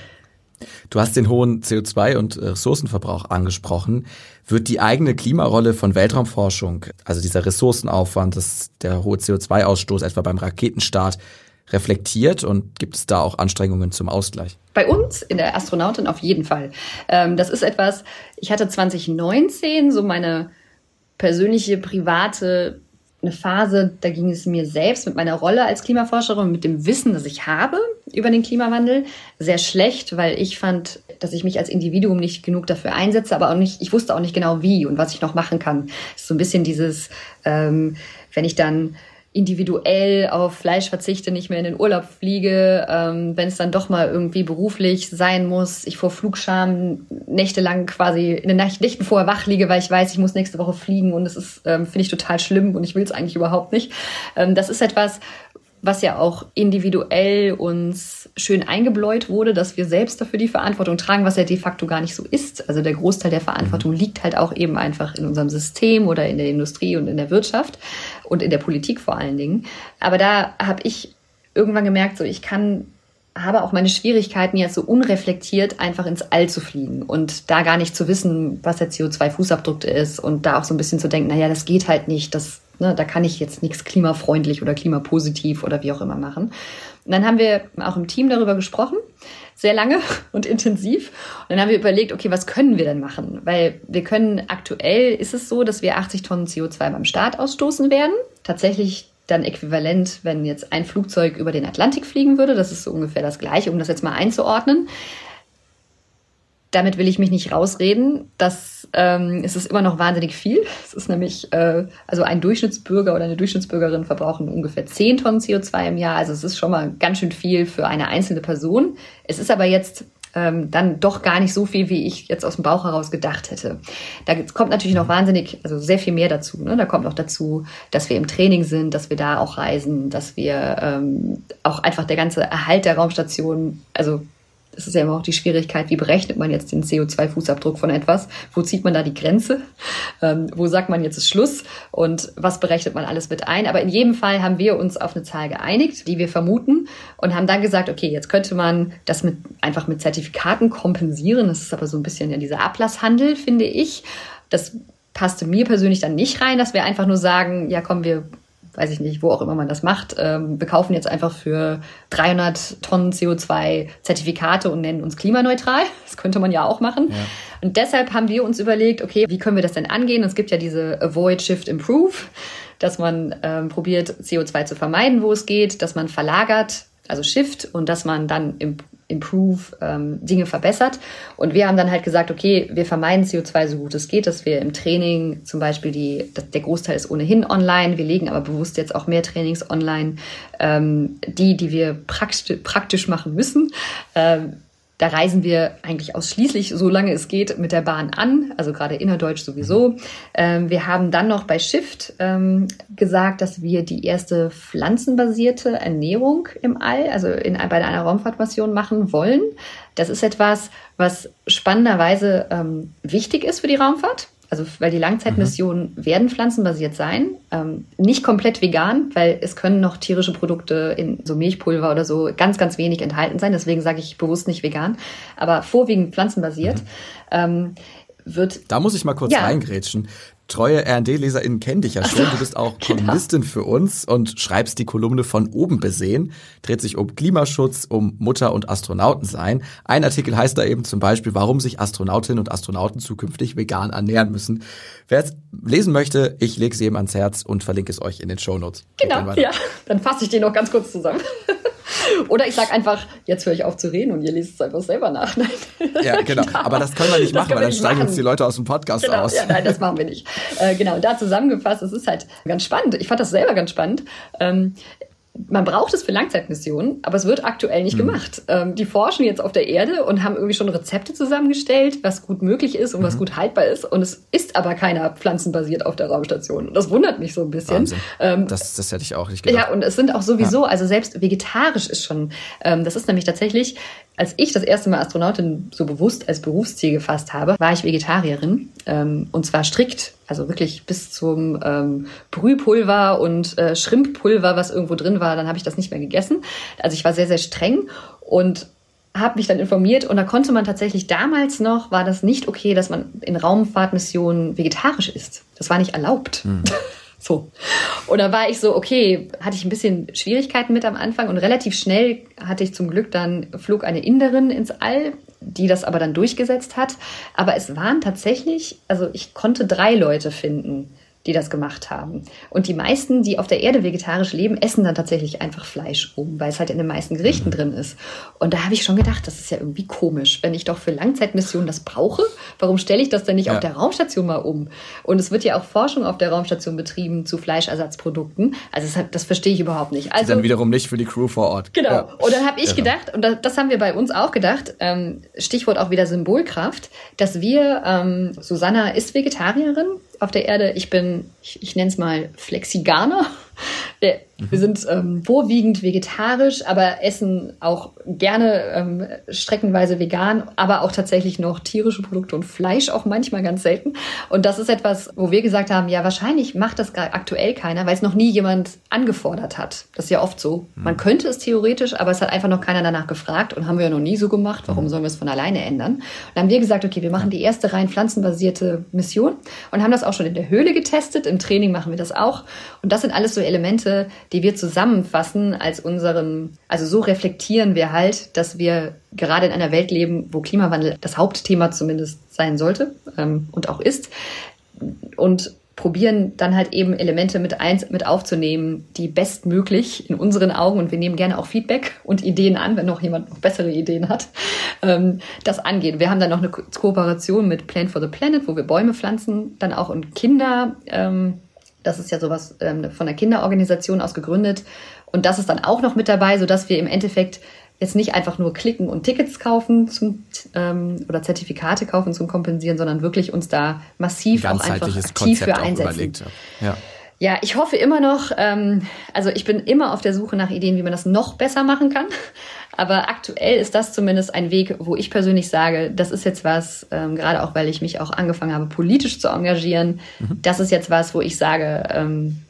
Du hast den hohen CO2- und äh, Ressourcenverbrauch angesprochen. Wird die eigene Klimarolle von Weltraumforschung, also dieser Ressourcenaufwand, das, der hohe CO2-Ausstoß etwa beim Raketenstart, reflektiert und gibt es da auch Anstrengungen zum Ausgleich? Bei uns in der Astronautin auf jeden Fall. Ähm, das ist etwas, ich hatte 2019 so meine persönliche private eine Phase, da ging es mir selbst mit meiner Rolle als Klimaforscherin und mit dem Wissen, das ich habe über den Klimawandel, sehr schlecht, weil ich fand, dass ich mich als Individuum nicht genug dafür einsetze, aber auch nicht, ich wusste auch nicht genau wie und was ich noch machen kann. Das ist so ein bisschen dieses, ähm, wenn ich dann individuell auf Fleisch verzichte, nicht mehr in den Urlaub fliege, ähm, wenn es dann doch mal irgendwie beruflich sein muss, ich vor Flugscham nächtelang quasi in den Nächten vorher wach liege, weil ich weiß, ich muss nächste Woche fliegen und das ist, ähm, finde ich total schlimm und ich will es eigentlich überhaupt nicht. Ähm, das ist etwas, was ja auch individuell uns schön eingebläut wurde, dass wir selbst dafür die Verantwortung tragen, was ja de facto gar nicht so ist. Also der Großteil der Verantwortung mhm. liegt halt auch eben einfach in unserem System oder in der Industrie und in der Wirtschaft und in der Politik vor allen Dingen. Aber da habe ich irgendwann gemerkt, so ich kann habe auch meine Schwierigkeiten, jetzt so unreflektiert einfach ins All zu fliegen und da gar nicht zu wissen, was der CO2-Fußabdruck ist und da auch so ein bisschen zu denken, naja, das geht halt nicht, das Ne, da kann ich jetzt nichts klimafreundlich oder klimapositiv oder wie auch immer machen. Und dann haben wir auch im Team darüber gesprochen, sehr lange und intensiv. Und dann haben wir überlegt, okay, was können wir denn machen? Weil wir können aktuell ist es so, dass wir 80 Tonnen CO2 beim Start ausstoßen werden. Tatsächlich dann äquivalent, wenn jetzt ein Flugzeug über den Atlantik fliegen würde. Das ist so ungefähr das Gleiche, um das jetzt mal einzuordnen damit will ich mich nicht rausreden. Das ähm, es ist immer noch wahnsinnig viel. Es ist nämlich, äh, also ein Durchschnittsbürger oder eine Durchschnittsbürgerin verbrauchen ungefähr 10 Tonnen CO2 im Jahr. Also es ist schon mal ganz schön viel für eine einzelne Person. Es ist aber jetzt ähm, dann doch gar nicht so viel, wie ich jetzt aus dem Bauch heraus gedacht hätte. Da kommt natürlich noch wahnsinnig, also sehr viel mehr dazu. Ne? Da kommt noch dazu, dass wir im Training sind, dass wir da auch reisen, dass wir ähm, auch einfach der ganze Erhalt der Raumstation, also das ist ja immer auch die Schwierigkeit, wie berechnet man jetzt den CO2-Fußabdruck von etwas? Wo zieht man da die Grenze? Ähm, wo sagt man jetzt ist Schluss? Und was berechnet man alles mit ein? Aber in jedem Fall haben wir uns auf eine Zahl geeinigt, die wir vermuten und haben dann gesagt, okay, jetzt könnte man das mit, einfach mit Zertifikaten kompensieren. Das ist aber so ein bisschen ja dieser Ablasshandel, finde ich. Das passte mir persönlich dann nicht rein, dass wir einfach nur sagen, ja komm, wir weiß ich nicht, wo auch immer man das macht. Ähm, wir kaufen jetzt einfach für 300 Tonnen CO2 Zertifikate und nennen uns klimaneutral. Das könnte man ja auch machen. Ja. Und deshalb haben wir uns überlegt, okay, wie können wir das denn angehen? Es gibt ja diese Avoid, Shift, Improve, dass man ähm, probiert, CO2 zu vermeiden, wo es geht, dass man verlagert, also Shift, und dass man dann im improve, ähm, Dinge verbessert. Und wir haben dann halt gesagt, okay, wir vermeiden CO2 so gut es geht, dass wir im Training zum Beispiel die, der Großteil ist ohnehin online, wir legen aber bewusst jetzt auch mehr Trainings online, ähm, die, die wir praktisch, praktisch machen müssen. Ähm, da reisen wir eigentlich ausschließlich, solange es geht, mit der Bahn an, also gerade innerdeutsch sowieso. Ähm, wir haben dann noch bei Shift ähm, gesagt, dass wir die erste pflanzenbasierte Ernährung im All, also in, bei einer Raumfahrtmission machen wollen. Das ist etwas, was spannenderweise ähm, wichtig ist für die Raumfahrt. Also weil die Langzeitmissionen mhm. werden pflanzenbasiert sein, ähm, nicht komplett vegan, weil es können noch tierische Produkte in so Milchpulver oder so ganz, ganz wenig enthalten sein. Deswegen sage ich bewusst nicht vegan, aber vorwiegend pflanzenbasiert. Mhm. Ähm, wird. Da muss ich mal kurz ja. reingrätschen treue RD-LeserInnen kennen dich ja schon. Du bist auch genau. Kolumnistin für uns und schreibst die Kolumne von oben besehen. Dreht sich um Klimaschutz, um Mutter- und Astronautensein. Ein Artikel heißt da eben zum Beispiel, warum sich Astronautinnen und Astronauten zukünftig vegan ernähren müssen. Wer es lesen möchte, ich lege es jedem ans Herz und verlinke es euch in den Shownotes. Genau, ja. Dann fasse ich den noch ganz kurz zusammen. Oder ich sage einfach, jetzt höre ich auf zu reden und ihr liest es einfach selber nach. Nein. Ja, genau. Aber das können wir nicht das machen, weil dann steigen uns die Leute aus dem Podcast genau. aus. Ja, nein, das machen wir nicht. Äh, genau, da zusammengefasst, es ist halt ganz spannend. Ich fand das selber ganz spannend. Ähm, man braucht es für Langzeitmissionen, aber es wird aktuell nicht mhm. gemacht. Ähm, die forschen jetzt auf der Erde und haben irgendwie schon Rezepte zusammengestellt, was gut möglich ist und mhm. was gut haltbar ist. Und es ist aber keiner pflanzenbasiert auf der Raumstation. Und das wundert mich so ein bisschen. Ähm, das, das hätte ich auch nicht gedacht. Ja, und es sind auch sowieso, ja. also selbst vegetarisch ist schon, ähm, das ist nämlich tatsächlich, als ich das erste Mal Astronautin so bewusst als Berufsziel gefasst habe, war ich Vegetarierin. Ähm, und zwar strikt also wirklich bis zum ähm, Brühpulver und äh, Schrimppulver, was irgendwo drin war, dann habe ich das nicht mehr gegessen. Also ich war sehr, sehr streng und habe mich dann informiert und da konnte man tatsächlich damals noch, war das nicht okay, dass man in Raumfahrtmissionen vegetarisch isst. Das war nicht erlaubt. Mhm. So. Und da war ich so, okay, hatte ich ein bisschen Schwierigkeiten mit am Anfang und relativ schnell hatte ich zum Glück dann, flog eine Inderin ins All, die das aber dann durchgesetzt hat. Aber es waren tatsächlich, also ich konnte drei Leute finden, die das gemacht haben. Und die meisten, die auf der Erde vegetarisch leben, essen dann tatsächlich einfach Fleisch um, weil es halt in den meisten Gerichten mhm. drin ist. Und da habe ich schon gedacht, das ist ja irgendwie komisch. Wenn ich doch für Langzeitmissionen das brauche, warum stelle ich das denn nicht ja. auf der Raumstation mal um? Und es wird ja auch Forschung auf der Raumstation betrieben zu Fleischersatzprodukten. Also das, das verstehe ich überhaupt nicht. Also dann wiederum nicht für die Crew vor Ort. Genau. Ja. Und dann habe ich gedacht, und das haben wir bei uns auch gedacht, ähm, Stichwort auch wieder Symbolkraft, dass wir, ähm, Susanna ist Vegetarierin, auf der Erde. Ich bin, ich, ich nenne es mal Flexiganer. Wir, wir sind ähm, vorwiegend vegetarisch, aber essen auch gerne ähm, streckenweise vegan, aber auch tatsächlich noch tierische Produkte und Fleisch auch manchmal ganz selten. Und das ist etwas, wo wir gesagt haben, ja, wahrscheinlich macht das aktuell keiner, weil es noch nie jemand angefordert hat. Das ist ja oft so. Mhm. Man könnte es theoretisch, aber es hat einfach noch keiner danach gefragt und haben wir ja noch nie so gemacht. Warum mhm. sollen wir es von alleine ändern? Und dann haben wir gesagt, okay, wir machen die erste rein pflanzenbasierte Mission und haben das auch schon in der Höhle getestet. Im Training machen wir das auch. Und das sind alles so Elemente, die wir zusammenfassen als unseren, also so reflektieren wir halt, dass wir gerade in einer Welt leben, wo Klimawandel das Hauptthema zumindest sein sollte ähm, und auch ist. Und probieren dann halt eben Elemente mit eins mit aufzunehmen, die bestmöglich in unseren Augen und wir nehmen gerne auch Feedback und Ideen an, wenn noch jemand noch bessere Ideen hat, ähm, das angehen. Wir haben dann noch eine Ko Kooperation mit Plant for the Planet, wo wir Bäume pflanzen, dann auch und Kinder ähm, das ist ja sowas ähm, von der Kinderorganisation aus gegründet. Und das ist dann auch noch mit dabei, sodass wir im Endeffekt jetzt nicht einfach nur klicken und Tickets kaufen zum, ähm, oder Zertifikate kaufen zum Kompensieren, sondern wirklich uns da massiv auch einfach aktiv für einsetzen. Ja. Ja, ich hoffe immer noch, ähm, also ich bin immer auf der Suche nach Ideen, wie man das noch besser machen kann. Aber aktuell ist das zumindest ein Weg, wo ich persönlich sage, das ist jetzt was, ähm, gerade auch weil ich mich auch angefangen habe, politisch zu engagieren, mhm. das ist jetzt was, wo ich sage, ähm,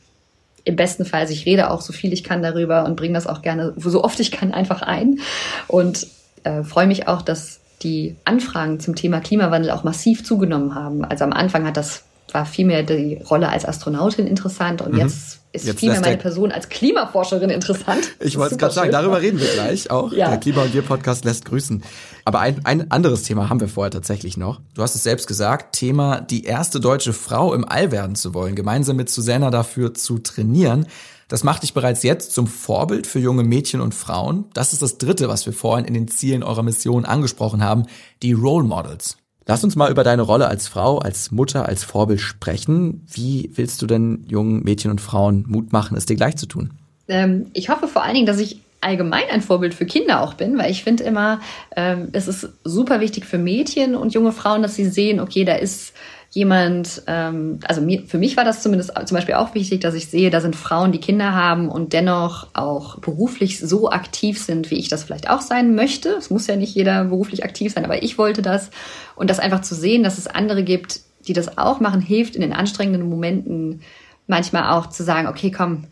im besten Fall, also ich rede auch so viel ich kann darüber und bringe das auch gerne so oft ich kann einfach ein. Und äh, freue mich auch, dass die Anfragen zum Thema Klimawandel auch massiv zugenommen haben. Also am Anfang hat das war vielmehr die Rolle als Astronautin interessant und mhm. jetzt ist jetzt vielmehr meine Person als Klimaforscherin interessant. Ich wollte es gerade sagen, darüber reden wir gleich auch. Ja. Der Klima- und Wir-Podcast lässt grüßen. Aber ein, ein anderes Thema haben wir vorher tatsächlich noch. Du hast es selbst gesagt, Thema, die erste deutsche Frau im All werden zu wollen, gemeinsam mit Susanna dafür zu trainieren. Das macht dich bereits jetzt zum Vorbild für junge Mädchen und Frauen. Das ist das Dritte, was wir vorhin in den Zielen eurer Mission angesprochen haben, die Role Models. Lass uns mal über deine Rolle als Frau, als Mutter, als Vorbild sprechen. Wie willst du denn jungen Mädchen und Frauen Mut machen, es dir gleich zu tun? Ähm, ich hoffe vor allen Dingen, dass ich allgemein ein Vorbild für Kinder auch bin, weil ich finde immer, ähm, es ist super wichtig für Mädchen und junge Frauen, dass sie sehen, okay, da ist jemand, ähm, also mir, für mich war das zumindest zum Beispiel auch wichtig, dass ich sehe, da sind Frauen, die Kinder haben und dennoch auch beruflich so aktiv sind, wie ich das vielleicht auch sein möchte. Es muss ja nicht jeder beruflich aktiv sein, aber ich wollte das. Und das einfach zu sehen, dass es andere gibt, die das auch machen, hilft in den anstrengenden Momenten manchmal auch zu sagen, okay, komm,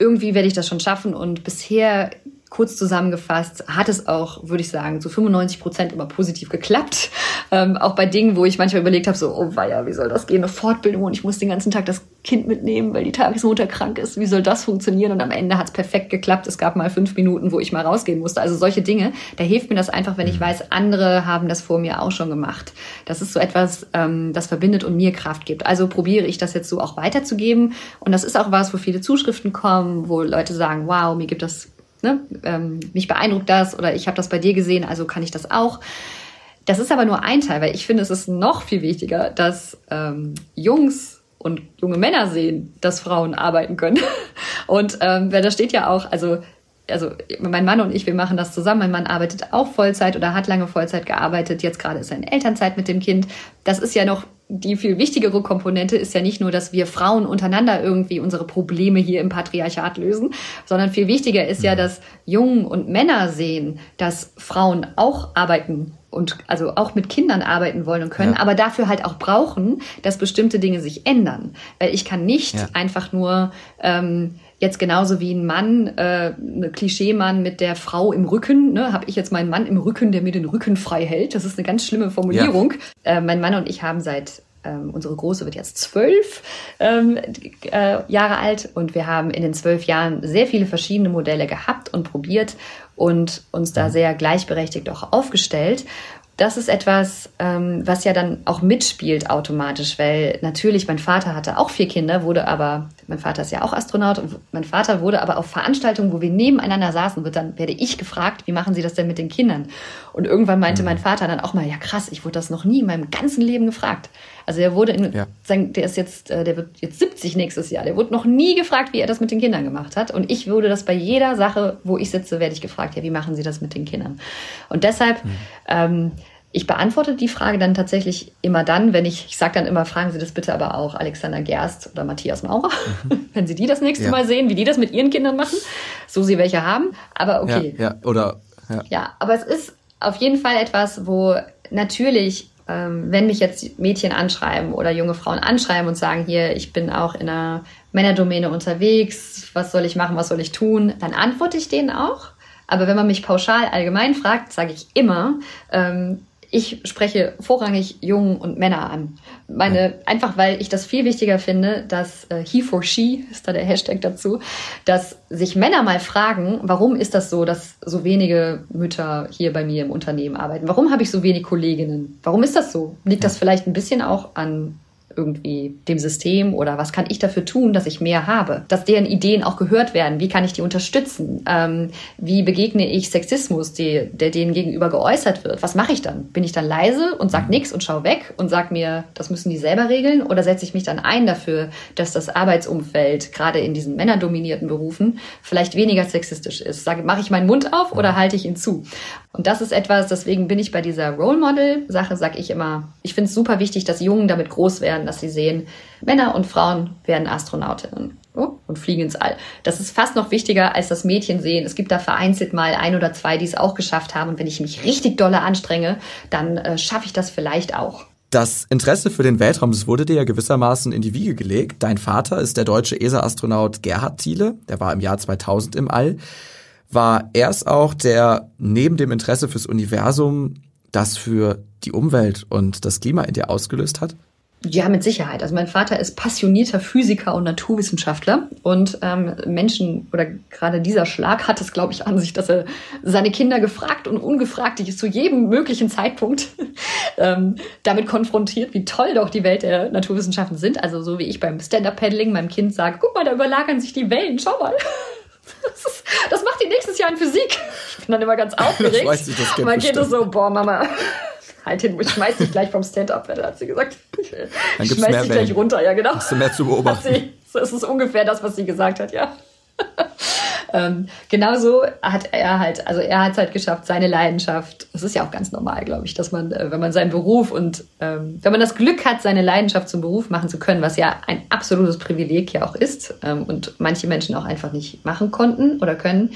irgendwie werde ich das schon schaffen. Und bisher kurz zusammengefasst hat es auch, würde ich sagen, zu 95 Prozent immer positiv geklappt. Ähm, auch bei Dingen, wo ich manchmal überlegt habe, so, oh weia, wie soll das gehen? Eine Fortbildung und ich muss den ganzen Tag das Kind mitnehmen, weil die Tagesmutter krank ist. Wie soll das funktionieren? Und am Ende hat es perfekt geklappt. Es gab mal fünf Minuten, wo ich mal rausgehen musste. Also solche Dinge, da hilft mir das einfach, wenn ich mhm. weiß, andere haben das vor mir auch schon gemacht. Das ist so etwas, ähm, das verbindet und mir Kraft gibt. Also probiere ich das jetzt so auch weiterzugeben. Und das ist auch was, wo viele Zuschriften kommen, wo Leute sagen, wow, mir gibt das ne, ähm, mich beeindruckt das oder ich habe das bei dir gesehen, also kann ich das auch. Das ist aber nur ein Teil, weil ich finde, es ist noch viel wichtiger, dass ähm, Jungs und junge Männer sehen, dass Frauen arbeiten können. Und ähm, da steht ja auch, also also mein Mann und ich, wir machen das zusammen. Mein Mann arbeitet auch Vollzeit oder hat lange Vollzeit gearbeitet. Jetzt gerade ist er in Elternzeit mit dem Kind. Das ist ja noch die viel wichtigere Komponente ist ja nicht nur, dass wir Frauen untereinander irgendwie unsere Probleme hier im Patriarchat lösen, sondern viel wichtiger ist ja, dass Jungen und Männer sehen, dass Frauen auch arbeiten und also auch mit Kindern arbeiten wollen und können, ja. aber dafür halt auch brauchen, dass bestimmte Dinge sich ändern. Weil ich kann nicht ja. einfach nur ähm, Jetzt genauso wie ein Mann, äh, ein Klischeemann mit der Frau im Rücken, ne, habe ich jetzt meinen Mann im Rücken, der mir den Rücken frei hält. Das ist eine ganz schlimme Formulierung. Ja. Äh, mein Mann und ich haben seit ähm, unsere Große wird jetzt zwölf ähm, äh, Jahre alt und wir haben in den zwölf Jahren sehr viele verschiedene Modelle gehabt und probiert und uns da mhm. sehr gleichberechtigt auch aufgestellt das ist etwas, ähm, was ja dann auch mitspielt automatisch, weil natürlich mein Vater hatte auch vier Kinder, wurde aber, mein Vater ist ja auch Astronaut, und mein Vater wurde aber auf Veranstaltungen, wo wir nebeneinander saßen, wird dann werde ich gefragt, wie machen Sie das denn mit den Kindern? Und irgendwann meinte mhm. mein Vater dann auch mal, ja krass, ich wurde das noch nie in meinem ganzen Leben gefragt. Also er wurde in, ja. der ist jetzt, äh, der wird jetzt 70 nächstes Jahr. Der wurde noch nie gefragt, wie er das mit den Kindern gemacht hat. Und ich wurde das bei jeder Sache, wo ich sitze, werde ich gefragt, ja, wie machen Sie das mit den Kindern? Und deshalb mhm. ähm, ich beantworte die Frage dann tatsächlich immer dann, wenn ich, ich sage dann immer, fragen Sie das bitte aber auch Alexander Gerst oder Matthias Maurer, mhm. wenn Sie die das nächste ja. Mal sehen, wie die das mit ihren Kindern machen, so sie welche haben. Aber okay. Ja, ja. oder. Ja. ja, aber es ist auf jeden Fall etwas, wo natürlich, ähm, wenn mich jetzt Mädchen anschreiben oder junge Frauen anschreiben und sagen, hier, ich bin auch in einer Männerdomäne unterwegs, was soll ich machen, was soll ich tun, dann antworte ich denen auch. Aber wenn man mich pauschal allgemein fragt, sage ich immer, ähm, ich spreche vorrangig Jungen und Männer an. Meine, einfach weil ich das viel wichtiger finde, dass äh, he for she ist da der Hashtag dazu, dass sich Männer mal fragen, warum ist das so, dass so wenige Mütter hier bei mir im Unternehmen arbeiten? Warum habe ich so wenig Kolleginnen? Warum ist das so? Liegt das vielleicht ein bisschen auch an irgendwie dem System oder was kann ich dafür tun, dass ich mehr habe? Dass deren Ideen auch gehört werden. Wie kann ich die unterstützen? Ähm, wie begegne ich Sexismus, die, der denen gegenüber geäußert wird? Was mache ich dann? Bin ich dann leise und sag mhm. nichts und schau weg und sag mir, das müssen die selber regeln? Oder setze ich mich dann ein dafür, dass das Arbeitsumfeld gerade in diesen männerdominierten Berufen vielleicht weniger sexistisch ist? Sage, mache ich meinen Mund auf oder halte ich ihn zu? Und das ist etwas, deswegen bin ich bei dieser Role Model-Sache, sage ich immer, ich finde es super wichtig, dass Jungen damit groß werden, dass sie sehen, Männer und Frauen werden Astronautinnen oh, und fliegen ins All. Das ist fast noch wichtiger als das Mädchen sehen. Es gibt da vereinzelt mal ein oder zwei, die es auch geschafft haben. Und wenn ich mich richtig dolle anstrenge, dann äh, schaffe ich das vielleicht auch. Das Interesse für den Weltraum, das wurde dir ja gewissermaßen in die Wiege gelegt. Dein Vater ist der deutsche ESA-Astronaut Gerhard Thiele, der war im Jahr 2000 im All war er es auch, der neben dem Interesse fürs Universum das für die Umwelt und das Klima in dir ausgelöst hat? Ja, mit Sicherheit. Also mein Vater ist passionierter Physiker und Naturwissenschaftler und ähm, Menschen oder gerade dieser Schlag hat es, glaube ich, an sich, dass er seine Kinder gefragt und ungefragt zu jedem möglichen Zeitpunkt ähm, damit konfrontiert, wie toll doch die Welt der Naturwissenschaften sind. Also so wie ich beim Stand-Up-Paddling meinem Kind sage, guck mal, da überlagern sich die Wellen, schau mal. Das, ist, das macht die nächstes Jahr in Physik. Ich bin dann immer ganz aufgeregt. Das weiß ich, das mein Kind ist so, boah, Mama, halt hin, ich schmeiß dich gleich vom Stand-up, hat sie gesagt. Ich, Dann ich schmeiß dich gleich runter, ja genau. Hast du mehr zu beobachten. Sie, das ist ungefähr das, was sie gesagt hat, ja. ähm, genauso hat er halt, also er hat es halt geschafft, seine Leidenschaft, das ist ja auch ganz normal, glaube ich, dass man, äh, wenn man seinen Beruf und ähm, wenn man das Glück hat, seine Leidenschaft zum Beruf machen zu können, was ja ein absolutes Privileg ja auch ist ähm, und manche Menschen auch einfach nicht machen konnten oder können,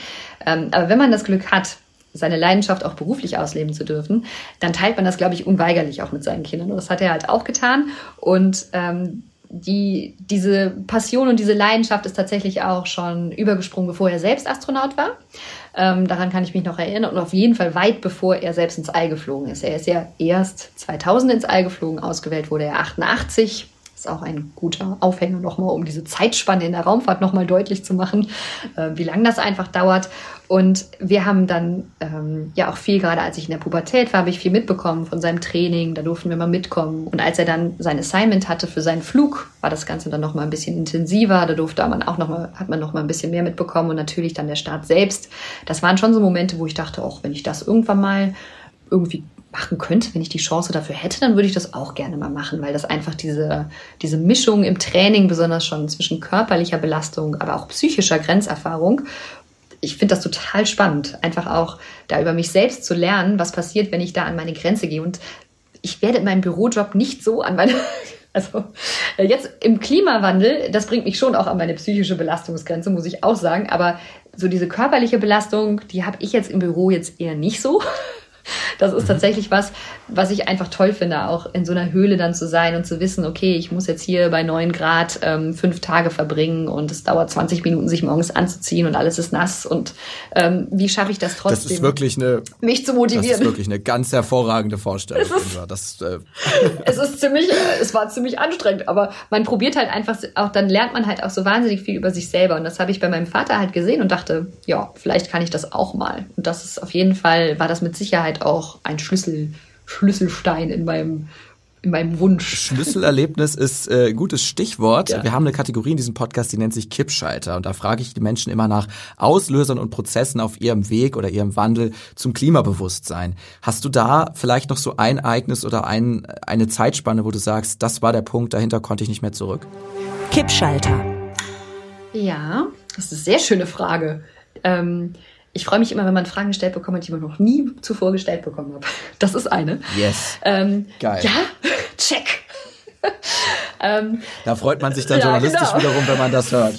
ähm, aber wenn man das Glück hat, seine Leidenschaft auch beruflich ausleben zu dürfen, dann teilt man das, glaube ich, unweigerlich auch mit seinen Kindern. Und das hat er halt auch getan. Und ähm, die, diese Passion und diese Leidenschaft ist tatsächlich auch schon übergesprungen, bevor er selbst Astronaut war. Ähm, daran kann ich mich noch erinnern und auf jeden Fall weit bevor er selbst ins All geflogen ist. Er ist ja erst 2000 ins All geflogen, ausgewählt wurde er 88 ist auch ein guter Aufhänger nochmal, um diese Zeitspanne in der Raumfahrt nochmal deutlich zu machen, äh, wie lange das einfach dauert. Und wir haben dann ähm, ja auch viel, gerade als ich in der Pubertät war, habe ich viel mitbekommen von seinem Training. Da durften wir mal mitkommen. Und als er dann sein Assignment hatte für seinen Flug, war das Ganze dann noch mal ein bisschen intensiver. Da durfte man auch noch mal, hat man noch mal ein bisschen mehr mitbekommen und natürlich dann der Start selbst. Das waren schon so Momente, wo ich dachte, auch wenn ich das irgendwann mal irgendwie machen könnte, wenn ich die Chance dafür hätte, dann würde ich das auch gerne mal machen, weil das einfach diese, diese Mischung im Training, besonders schon zwischen körperlicher Belastung, aber auch psychischer Grenzerfahrung, ich finde das total spannend, einfach auch da über mich selbst zu lernen, was passiert, wenn ich da an meine Grenze gehe. Und ich werde in meinem Bürojob nicht so an meine, also jetzt im Klimawandel, das bringt mich schon auch an meine psychische Belastungsgrenze, muss ich auch sagen. Aber so diese körperliche Belastung, die habe ich jetzt im Büro jetzt eher nicht so. Das ist mhm. tatsächlich was, was ich einfach toll finde, auch in so einer Höhle dann zu sein und zu wissen, okay, ich muss jetzt hier bei neun Grad ähm, fünf Tage verbringen und es dauert 20 Minuten, sich morgens anzuziehen und alles ist nass. Und ähm, wie schaffe ich das trotzdem? Das ist wirklich eine, mich zu motivieren. Das ist wirklich eine ganz hervorragende Vorstellung. Es ist, das, äh es ist ziemlich, es war ziemlich anstrengend, aber man probiert halt einfach auch, dann lernt man halt auch so wahnsinnig viel über sich selber. Und das habe ich bei meinem Vater halt gesehen und dachte, ja, vielleicht kann ich das auch mal. Und das ist auf jeden Fall, war das mit Sicherheit auch ein Schlüssel Schlüsselstein in meinem in meinem Wunsch. Schlüsselerlebnis ist äh, ein gutes Stichwort. Ja. Wir haben eine Kategorie in diesem Podcast, die nennt sich Kippschalter. Und da frage ich die Menschen immer nach Auslösern und Prozessen auf ihrem Weg oder ihrem Wandel zum Klimabewusstsein. Hast du da vielleicht noch so ein Ereignis oder ein, eine Zeitspanne, wo du sagst, das war der Punkt, dahinter konnte ich nicht mehr zurück? Kippschalter. Ja, das ist eine sehr schöne Frage. Ähm, ich freue mich immer, wenn man Fragen gestellt bekommt, die man noch nie zuvor gestellt bekommen hat. Das ist eine. Yes. Ähm, Geil. Ja, check. ähm, da freut man sich dann ja, journalistisch genau. wiederum, wenn man das hört.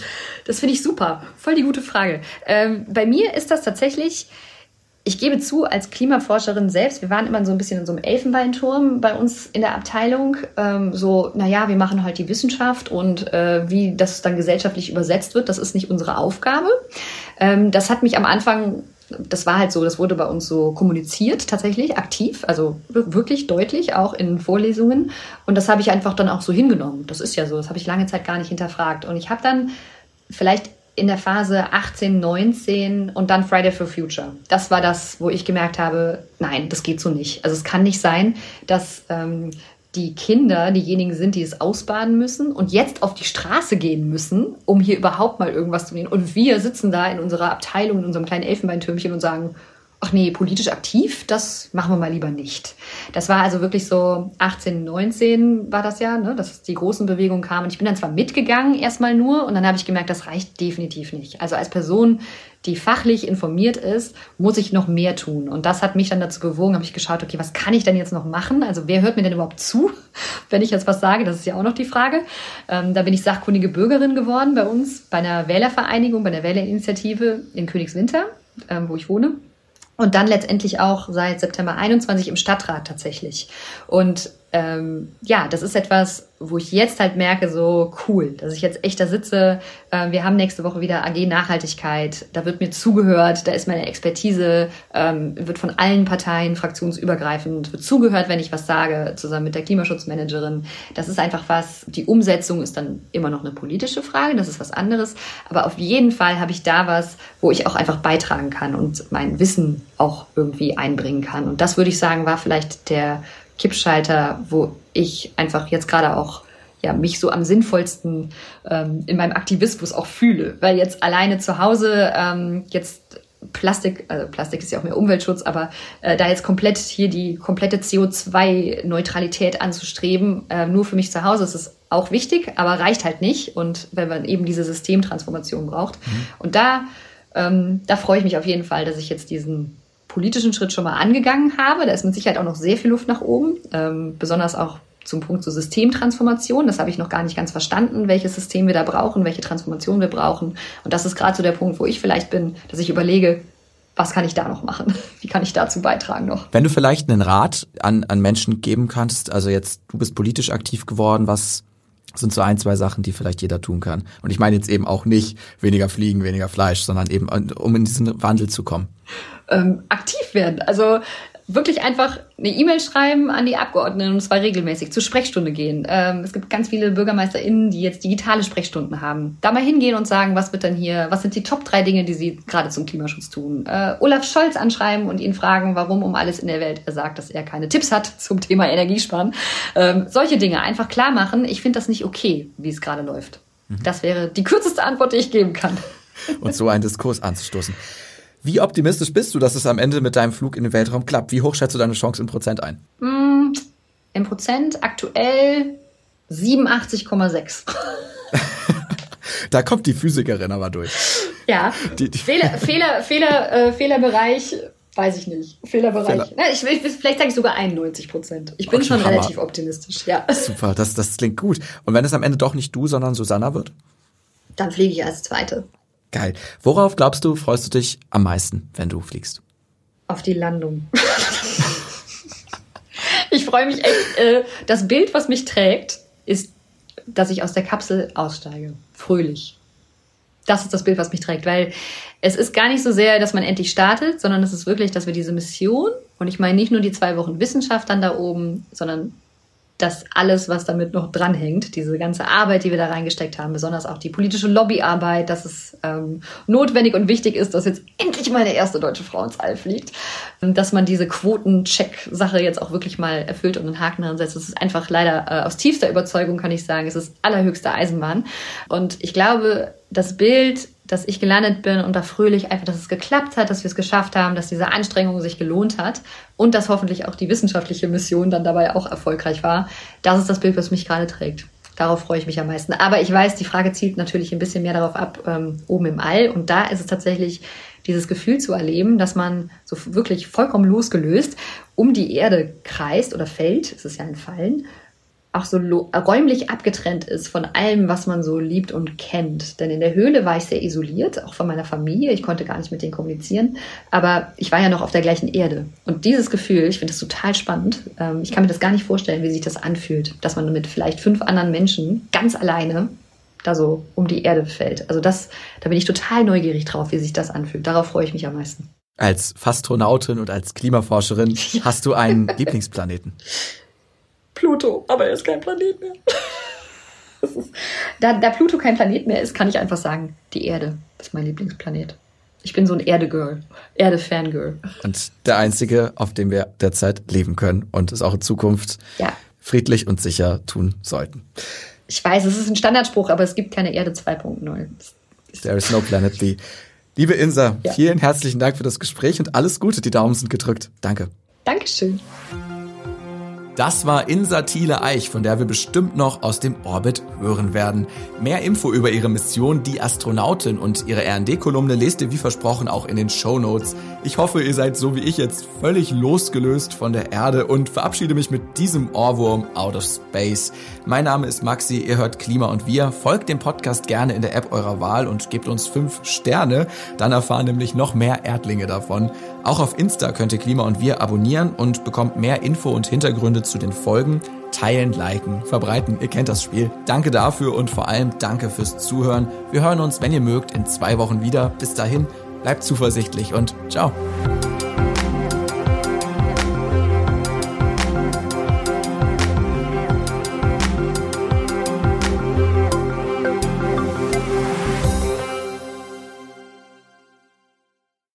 Das finde ich super. Voll die gute Frage. Ähm, bei mir ist das tatsächlich ich gebe zu, als Klimaforscherin selbst, wir waren immer so ein bisschen in so einem Elfenbeinturm bei uns in der Abteilung. Ähm, so, naja, wir machen halt die Wissenschaft und äh, wie das dann gesellschaftlich übersetzt wird, das ist nicht unsere Aufgabe. Ähm, das hat mich am Anfang, das war halt so, das wurde bei uns so kommuniziert, tatsächlich aktiv, also wirklich deutlich, auch in Vorlesungen. Und das habe ich einfach dann auch so hingenommen. Das ist ja so, das habe ich lange Zeit gar nicht hinterfragt. Und ich habe dann vielleicht in der Phase 18, 19 und dann Friday for Future. Das war das, wo ich gemerkt habe, nein, das geht so nicht. Also es kann nicht sein, dass ähm, die Kinder diejenigen sind, die es ausbaden müssen und jetzt auf die Straße gehen müssen, um hier überhaupt mal irgendwas zu nehmen. Und wir sitzen da in unserer Abteilung, in unserem kleinen Elfenbeintürmchen und sagen, ach nee, politisch aktiv, das machen wir mal lieber nicht. Das war also wirklich so 18, 19 war das ja, ne, dass die großen Bewegungen kamen. Und ich bin dann zwar mitgegangen, erstmal nur, und dann habe ich gemerkt, das reicht definitiv nicht. Also als Person, die fachlich informiert ist, muss ich noch mehr tun. Und das hat mich dann dazu bewogen, habe ich geschaut, okay, was kann ich denn jetzt noch machen? Also wer hört mir denn überhaupt zu, wenn ich jetzt was sage? Das ist ja auch noch die Frage. Ähm, da bin ich sachkundige Bürgerin geworden bei uns, bei einer Wählervereinigung, bei einer Wählerinitiative in Königswinter, ähm, wo ich wohne. Und dann letztendlich auch seit September 21 im Stadtrat tatsächlich. Und ähm, ja, das ist etwas, wo ich jetzt halt merke, so cool, dass ich jetzt echt da sitze. Äh, wir haben nächste Woche wieder AG Nachhaltigkeit. Da wird mir zugehört, da ist meine Expertise, ähm, wird von allen Parteien fraktionsübergreifend, wird zugehört, wenn ich was sage, zusammen mit der Klimaschutzmanagerin. Das ist einfach was, die Umsetzung ist dann immer noch eine politische Frage, das ist was anderes. Aber auf jeden Fall habe ich da was, wo ich auch einfach beitragen kann und mein Wissen auch irgendwie einbringen kann. Und das würde ich sagen, war vielleicht der Kippschalter, wo ich einfach jetzt gerade auch ja, mich so am sinnvollsten ähm, in meinem Aktivismus auch fühle. Weil jetzt alleine zu Hause ähm, jetzt Plastik, also Plastik ist ja auch mehr Umweltschutz, aber äh, da jetzt komplett hier die komplette CO2-Neutralität anzustreben, äh, nur für mich zu Hause, ist es auch wichtig, aber reicht halt nicht. Und wenn man eben diese Systemtransformation braucht. Mhm. Und da, ähm, da freue ich mich auf jeden Fall, dass ich jetzt diesen politischen Schritt schon mal angegangen habe. Da ist mit Sicherheit auch noch sehr viel Luft nach oben, ähm, besonders auch zum Punkt zur Systemtransformation. Das habe ich noch gar nicht ganz verstanden, welches System wir da brauchen, welche Transformation wir brauchen. Und das ist gerade so der Punkt, wo ich vielleicht bin, dass ich überlege, was kann ich da noch machen? Wie kann ich dazu beitragen noch? Wenn du vielleicht einen Rat an, an Menschen geben kannst, also jetzt, du bist politisch aktiv geworden, was sind so ein, zwei Sachen, die vielleicht jeder tun kann. Und ich meine jetzt eben auch nicht weniger Fliegen, weniger Fleisch, sondern eben, um in diesen Wandel zu kommen ähm, aktiv werden. Also wirklich einfach eine E-Mail schreiben an die Abgeordneten und zwar regelmäßig zur Sprechstunde gehen. Ähm, es gibt ganz viele BürgermeisterInnen, die jetzt digitale Sprechstunden haben. Da mal hingehen und sagen, was wird dann hier, was sind die Top drei Dinge, die sie gerade zum Klimaschutz tun. Äh, Olaf Scholz anschreiben und ihn fragen, warum um alles in der Welt er sagt, dass er keine Tipps hat zum Thema Energiesparen. Ähm, solche Dinge einfach klar machen. Ich finde das nicht okay, wie es gerade läuft. Mhm. Das wäre die kürzeste Antwort, die ich geben kann. Und so einen Diskurs anzustoßen. Wie optimistisch bist du, dass es am Ende mit deinem Flug in den Weltraum klappt? Wie hoch schätzt du deine Chance in Prozent ein? Mm, in Prozent aktuell 87,6. da kommt die Physikerin aber durch. Ja. Die, die Fehler, Fehler, Fehler, äh, Fehlerbereich Weiß ich nicht. Fehlerbereich. Fehler. Ich, ich, vielleicht sage ich sogar 91 Prozent. Ich bin okay, schon Hammer. relativ optimistisch, ja. Super, das, das klingt gut. Und wenn es am Ende doch nicht du, sondern Susanna wird? Dann fliege ich als Zweite. Geil. Worauf glaubst du, freust du dich am meisten, wenn du fliegst? Auf die Landung. ich freue mich echt. Äh, das Bild, was mich trägt, ist, dass ich aus der Kapsel aussteige. Fröhlich. Das ist das Bild, was mich trägt, weil es ist gar nicht so sehr, dass man endlich startet, sondern es ist wirklich, dass wir diese Mission, und ich meine nicht nur die zwei Wochen Wissenschaft dann da oben, sondern dass alles, was damit noch dranhängt, diese ganze Arbeit, die wir da reingesteckt haben, besonders auch die politische Lobbyarbeit, dass es ähm, notwendig und wichtig ist, dass jetzt endlich mal eine erste deutsche Frau ins All fliegt, dass man diese Quotencheck-Sache jetzt auch wirklich mal erfüllt und einen Haken dran setzt. Das ist einfach leider äh, aus tiefster Überzeugung, kann ich sagen, es ist allerhöchste Eisenbahn. Und ich glaube, das Bild dass ich gelandet bin und da fröhlich einfach, dass es geklappt hat, dass wir es geschafft haben, dass diese Anstrengung sich gelohnt hat und dass hoffentlich auch die wissenschaftliche Mission dann dabei auch erfolgreich war. Das ist das Bild, was mich gerade trägt. Darauf freue ich mich am meisten. Aber ich weiß, die Frage zielt natürlich ein bisschen mehr darauf ab, ähm, oben im All. Und da ist es tatsächlich dieses Gefühl zu erleben, dass man so wirklich vollkommen losgelöst um die Erde kreist oder fällt, es ist ja ein Fallen, auch so räumlich abgetrennt ist von allem, was man so liebt und kennt. Denn in der Höhle war ich sehr isoliert, auch von meiner Familie. Ich konnte gar nicht mit denen kommunizieren. Aber ich war ja noch auf der gleichen Erde. Und dieses Gefühl, ich finde das total spannend. Ähm, ich kann mir das gar nicht vorstellen, wie sich das anfühlt, dass man mit vielleicht fünf anderen Menschen ganz alleine da so um die Erde fällt. Also das, da bin ich total neugierig drauf, wie sich das anfühlt. Darauf freue ich mich am meisten. Als Fastronautin und als Klimaforscherin hast du einen Lieblingsplaneten? Pluto, aber er ist kein Planet mehr. ist, da, da Pluto kein Planet mehr ist, kann ich einfach sagen, die Erde ist mein Lieblingsplanet. Ich bin so ein Erde-Girl, Erde-Fangirl. Und der einzige, auf dem wir derzeit leben können und es auch in Zukunft ja. friedlich und sicher tun sollten. Ich weiß, es ist ein Standardspruch, aber es gibt keine Erde 2.0. There is no planet B. Liebe Insa, ja. vielen herzlichen Dank für das Gespräch und alles Gute. Die Daumen sind gedrückt. Danke. Dankeschön. Das war Insa Thiele Eich, von der wir bestimmt noch aus dem Orbit hören werden. Mehr Info über ihre Mission Die Astronautin und ihre R&D-Kolumne lest ihr wie versprochen auch in den Show Notes. Ich hoffe, ihr seid so wie ich jetzt völlig losgelöst von der Erde und verabschiede mich mit diesem Ohrwurm out of space. Mein Name ist Maxi, ihr hört Klima und wir. Folgt dem Podcast gerne in der App eurer Wahl und gebt uns fünf Sterne. Dann erfahren nämlich noch mehr Erdlinge davon. Auch auf Insta könnt ihr Klima und wir abonnieren und bekommt mehr Info und Hintergründe zu den Folgen. Teilen, liken, verbreiten, ihr kennt das Spiel. Danke dafür und vor allem danke fürs Zuhören. Wir hören uns, wenn ihr mögt, in zwei Wochen wieder. Bis dahin, bleibt zuversichtlich und ciao.